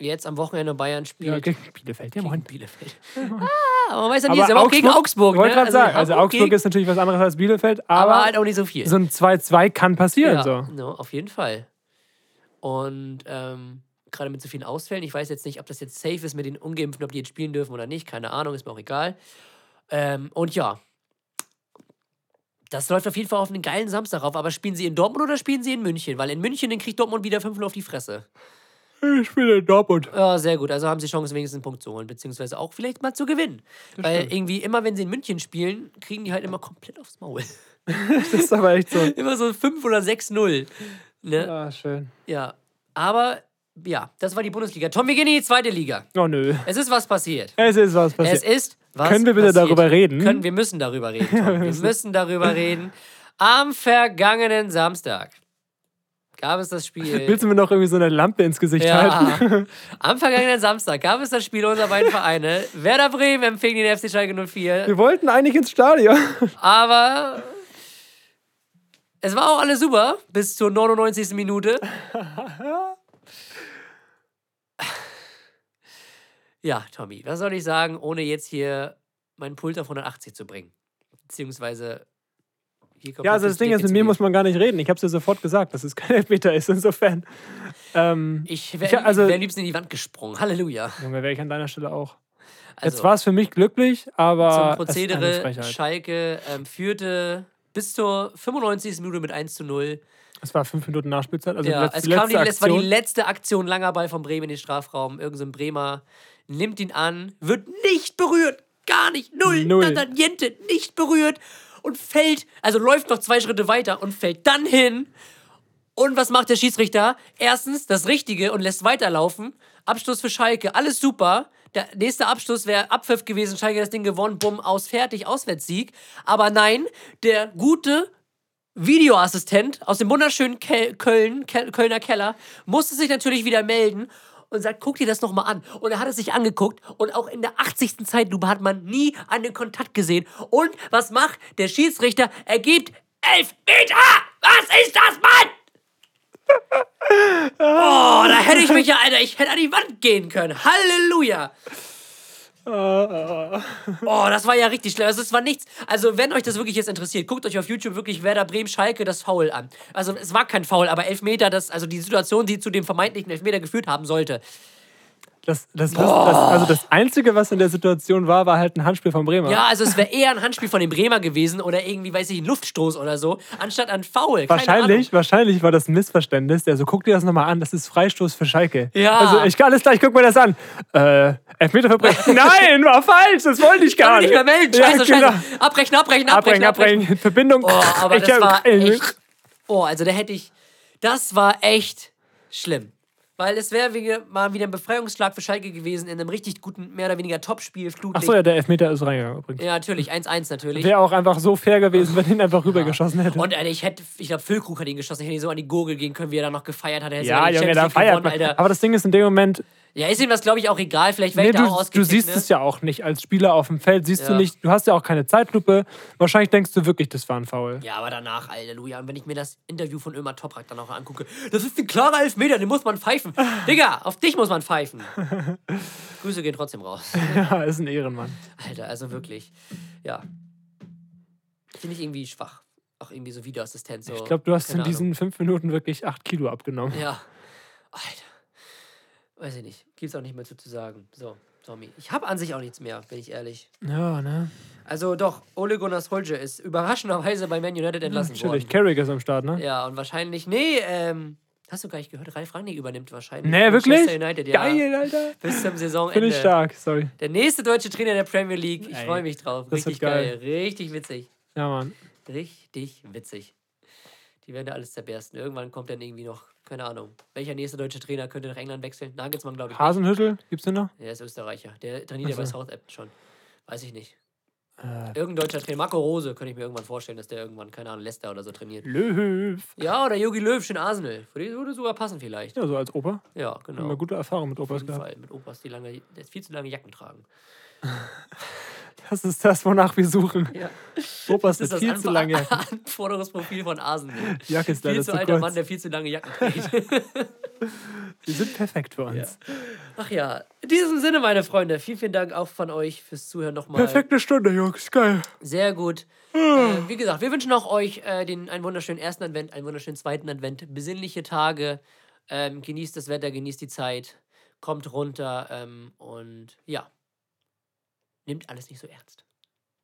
Jetzt am Wochenende Bayern spielt Ja, gegen Bielefeld. Ja, gegen moin. Bielefeld. ah, aber man weiß ja nie, ist aber auch gegen Augsburg. Wollte ne? gerade sagen. Also Augsburg ist natürlich was anderes als Bielefeld, aber, aber, halt auch nicht so viel. so ein 2-2 kann passieren. ja, So. no, auf jeden Fall. Und ähm, gerade mit so vielen Ausfällen, ich weiß jetzt nicht, ob das jetzt safe ist mit den Ungeimpften, ob die jetzt spielen dürfen oder nicht, keine Ahnung, ist mir auch egal. Ähm, und ja, das läuft auf jeden Fall auf einen geilen Samstag auf. Aber spielen sie in Dortmund oder spielen sie in München? Weil in München, dann kriegt Dortmund wieder 5-0 auf die Fresse. Ich spiele in Dortmund. Ja, sehr gut. Also haben sie Chancen, wenigstens einen Punkt zu holen, beziehungsweise auch vielleicht mal zu gewinnen. Weil irgendwie immer, wenn sie in München spielen, kriegen die halt immer komplett aufs Maul. Das ist aber echt so. immer so 5 oder 6-0. Ne? Ah, schön. Ja. Aber ja, das war die Bundesliga. Tom, wir gehen in die zweite Liga. Oh nö. Es ist was passiert. Es ist was passiert. Es ist was Können wir bitte passiert. darüber reden? Können, wir müssen darüber reden. Tom. wir müssen darüber reden. Am vergangenen Samstag gab es das Spiel. Willst du mir noch irgendwie so eine Lampe ins Gesicht halten? Ja. Am vergangenen Samstag gab es das Spiel unserer beiden Vereine. Werder Bremen empfing den FC Schalke 04. Wir wollten eigentlich ins Stadion. Aber es war auch alles super bis zur 99. Minute. Ja, Tommy, was soll ich sagen, ohne jetzt hier meinen Pult auf 180 zu bringen? Beziehungsweise. Hier kommt Ja, also das Ding ist, mit mir muss man gar nicht reden. Ich habe es dir sofort gesagt, dass es kein Elfmeter ist, insofern. Ähm, Ich wäre also- wär am liebsten in die Wand gesprungen. Halleluja. Junge, wäre ich an deiner Stelle auch. Also, Jetzt war es für mich glücklich, aber. zum Prozedere. Schalke ähm, führte bis zur 95. Minute mit 1 zu 0. Es war fünf Minuten Nachspielzeit. Also Ja, letzte, es kam die, letzte es war die Aktion. letzte Aktion, langer Ball von Bremen in den Strafraum. Irgend so ein Bremer nimmt ihn an, wird nicht berührt, gar nicht, null, Null. niente, nicht berührt und fällt, also läuft noch zwei Schritte weiter und fällt dann hin. Und was macht der Schiedsrichter? Erstens das Richtige und lässt weiterlaufen. Abschluss für Schalke, alles super. Der nächste Abschluss wäre Abpfiff gewesen, Schalke das Ding gewonnen, bumm, aus, fertig, Auswärtssieg. Aber nein, der gute Videoassistent aus dem wunderschönen Kel Köln, Kel Kölner Keller, musste sich natürlich wieder melden und sagt, guck dir das nochmal an. Und er hat es sich angeguckt und auch in der 80. Zeitlupe hat man nie einen Kontakt gesehen. Und was macht der Schiedsrichter? Er gibt elf Meter! Was ist das, Mann? Oh, da hätte ich mich ja, Alter, ich hätte an die Wand gehen können. Halleluja! Oh, das war ja richtig schlimm. Also, es war nichts. Also, wenn euch das wirklich jetzt interessiert, guckt euch auf YouTube wirklich Werder Bremen Schalke das Foul an. Also, es war kein Foul, aber Elfmeter, das, also die Situation, die zu dem vermeintlichen Elfmeter geführt haben sollte. Das, das, das, also das Einzige, was in der Situation war, war halt ein Handspiel von Bremer. Ja, also, es wäre eher ein Handspiel von dem Bremer gewesen oder irgendwie, weiß ich, ein Luftstoß oder so, anstatt ein Foul. Keine Wahrscheinlich, Ahnung. wahrscheinlich war das ein Missverständnis. Der so, guck dir das nochmal an, das ist Freistoß für Schalke. Ja. Also, ich kann alles gleich, guck mir das an. Äh, Elfmeter für Bremen. Nein, war falsch, das wollte ich gar Kann nicht nicht. mehr melden. Ja, Scheiße, genau. scheiße. Abbrechen, abbrechen, abbrechen, Abbrechen, abbrechen. abbrechen. Verbindung. Oh, aber Ich das hab- war echt. Oh, also da hätte ich. Das war echt schlimm. Weil es wäre mal wieder ein Befreiungsschlag für Schalke gewesen in einem richtig guten, mehr oder weniger Top-Spiel. Achso, ja, der Elfmeter ist reingegangen übrigens. Ja, natürlich. 1-1 natürlich. Wäre auch einfach so fair gewesen, wenn ihn einfach rübergeschossen hätte. Und Alter, ich hätte, ich glaube, Füllkrug hat ihn geschossen. Ich hätte ihn so an die Gurgel gehen können, wie er da noch gefeiert hat. Er ja, die Junge, da feiert gewonnen, man. Alter. Aber das Ding ist in dem Moment, Ja, ist ihm das, glaube ich, auch egal. Vielleicht wäre nee, da auch du, siehst ne? es ja auch nicht als Spieler auf dem Feld. Siehst Ja. du nicht, du hast ja auch keine Zeitlupe. Wahrscheinlich denkst du wirklich, das war ein Foul. Ja, aber danach, Halleluja. Und wenn ich mir das Interview von Ömer Toprak dann auch angucke, das ist ein klarer Elfmeter, den muss man pfeifen. Digga, auf dich muss man pfeifen. Grüße gehen trotzdem raus. Ja, ist ein Ehrenmann. Alter, also wirklich. Ja. Finde ich irgendwie schwach. Auch irgendwie so Videoassistent. So, Ich glaube, du hast in diesen fünf Minuten wirklich acht Kilo abgenommen. Ja. Alter. Weiß ich nicht. Gibt's auch nicht mehr zu, zu sagen. So, Tommy. Ich habe an sich auch nichts mehr, bin ich ehrlich. Ja, ne? Also doch, Ole Gunnar Solskjaer ist überraschenderweise bei Man United entlassen worden. Natürlich. Carrick ist am Start, ne? Ja, und wahrscheinlich, nee, ähm, hast du gar nicht gehört, Ralf Rangnick übernimmt wahrscheinlich. Nee, wirklich? United, ja. Geil, Alter. Bis zum Saisonende. Finde ich stark, sorry. Der nächste deutsche Trainer der Premier League. Ich freue mich drauf. das Richtig geil. geil. Richtig witzig. Ja, Mann. Richtig witzig. Die werden da alles zerbersten. Irgendwann kommt dann irgendwie noch, keine Ahnung. Welcher nächste deutsche Trainer könnte nach England wechseln? Nagelsmann, glaube ich. Nicht. Hasenhüttel, gibt's den noch? Der ist Österreicher. Der trainiert ja bei. Southampton schon. Weiß ich nicht. Äh, Irgendein deutscher Trainer. Marco Rose könnte ich mir irgendwann vorstellen, dass der irgendwann, keine Ahnung, Leicester oder so trainiert. Löw. Ja, oder Jogi Löw, schön Arsenal. Für die würde sogar passen vielleicht. Ja, so als Opa. Ja, genau. Immer gute Erfahrung mit Auf Opas jeden gehabt. Fall. Mit Opas, die lange, die viel zu lange Jacken tragen. Das ist das, wonach wir suchen. Ja. Opas Das ist das viel zu lange. Anforderungsprofil von Arsenal. Jacke ist Viel zu alter kurz. Mann, der viel zu lange Jacken trägt. Die sind perfekt für uns. Ach ja, in diesem Sinne, meine Freunde, vielen, vielen Dank auch von euch fürs Zuhören nochmal. Perfekte Stunde, Jungs. Geil. Sehr gut. äh, wie gesagt, wir wünschen auch euch äh, den, einen wunderschönen ersten Advent, einen wunderschönen zweiten Advent, besinnliche Tage. Ähm, genießt das Wetter, genießt die Zeit, kommt runter ähm, und ja, nehmt alles nicht so ernst.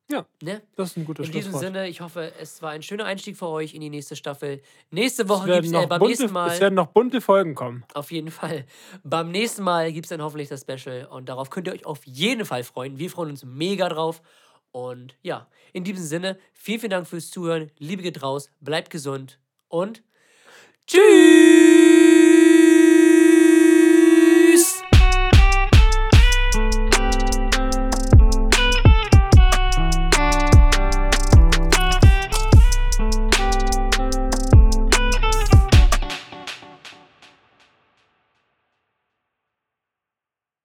Ja. Ne? Das ist ein gutes In diesem. Sinne, ich hoffe, es war ein schöner Einstieg für euch in die nächste Staffel. Nächste Woche gibt es äh, beim bunte, nächsten Mal. es werden noch bunte Folgen kommen. Auf jeden Fall. Beim nächsten Mal gibt es dann hoffentlich das Special und darauf könnt ihr euch auf jeden Fall freuen. Wir freuen uns mega drauf. Und ja, in diesem Sinne, vielen, vielen Dank fürs Zuhören. Liebe geht raus, bleibt gesund und tschüss!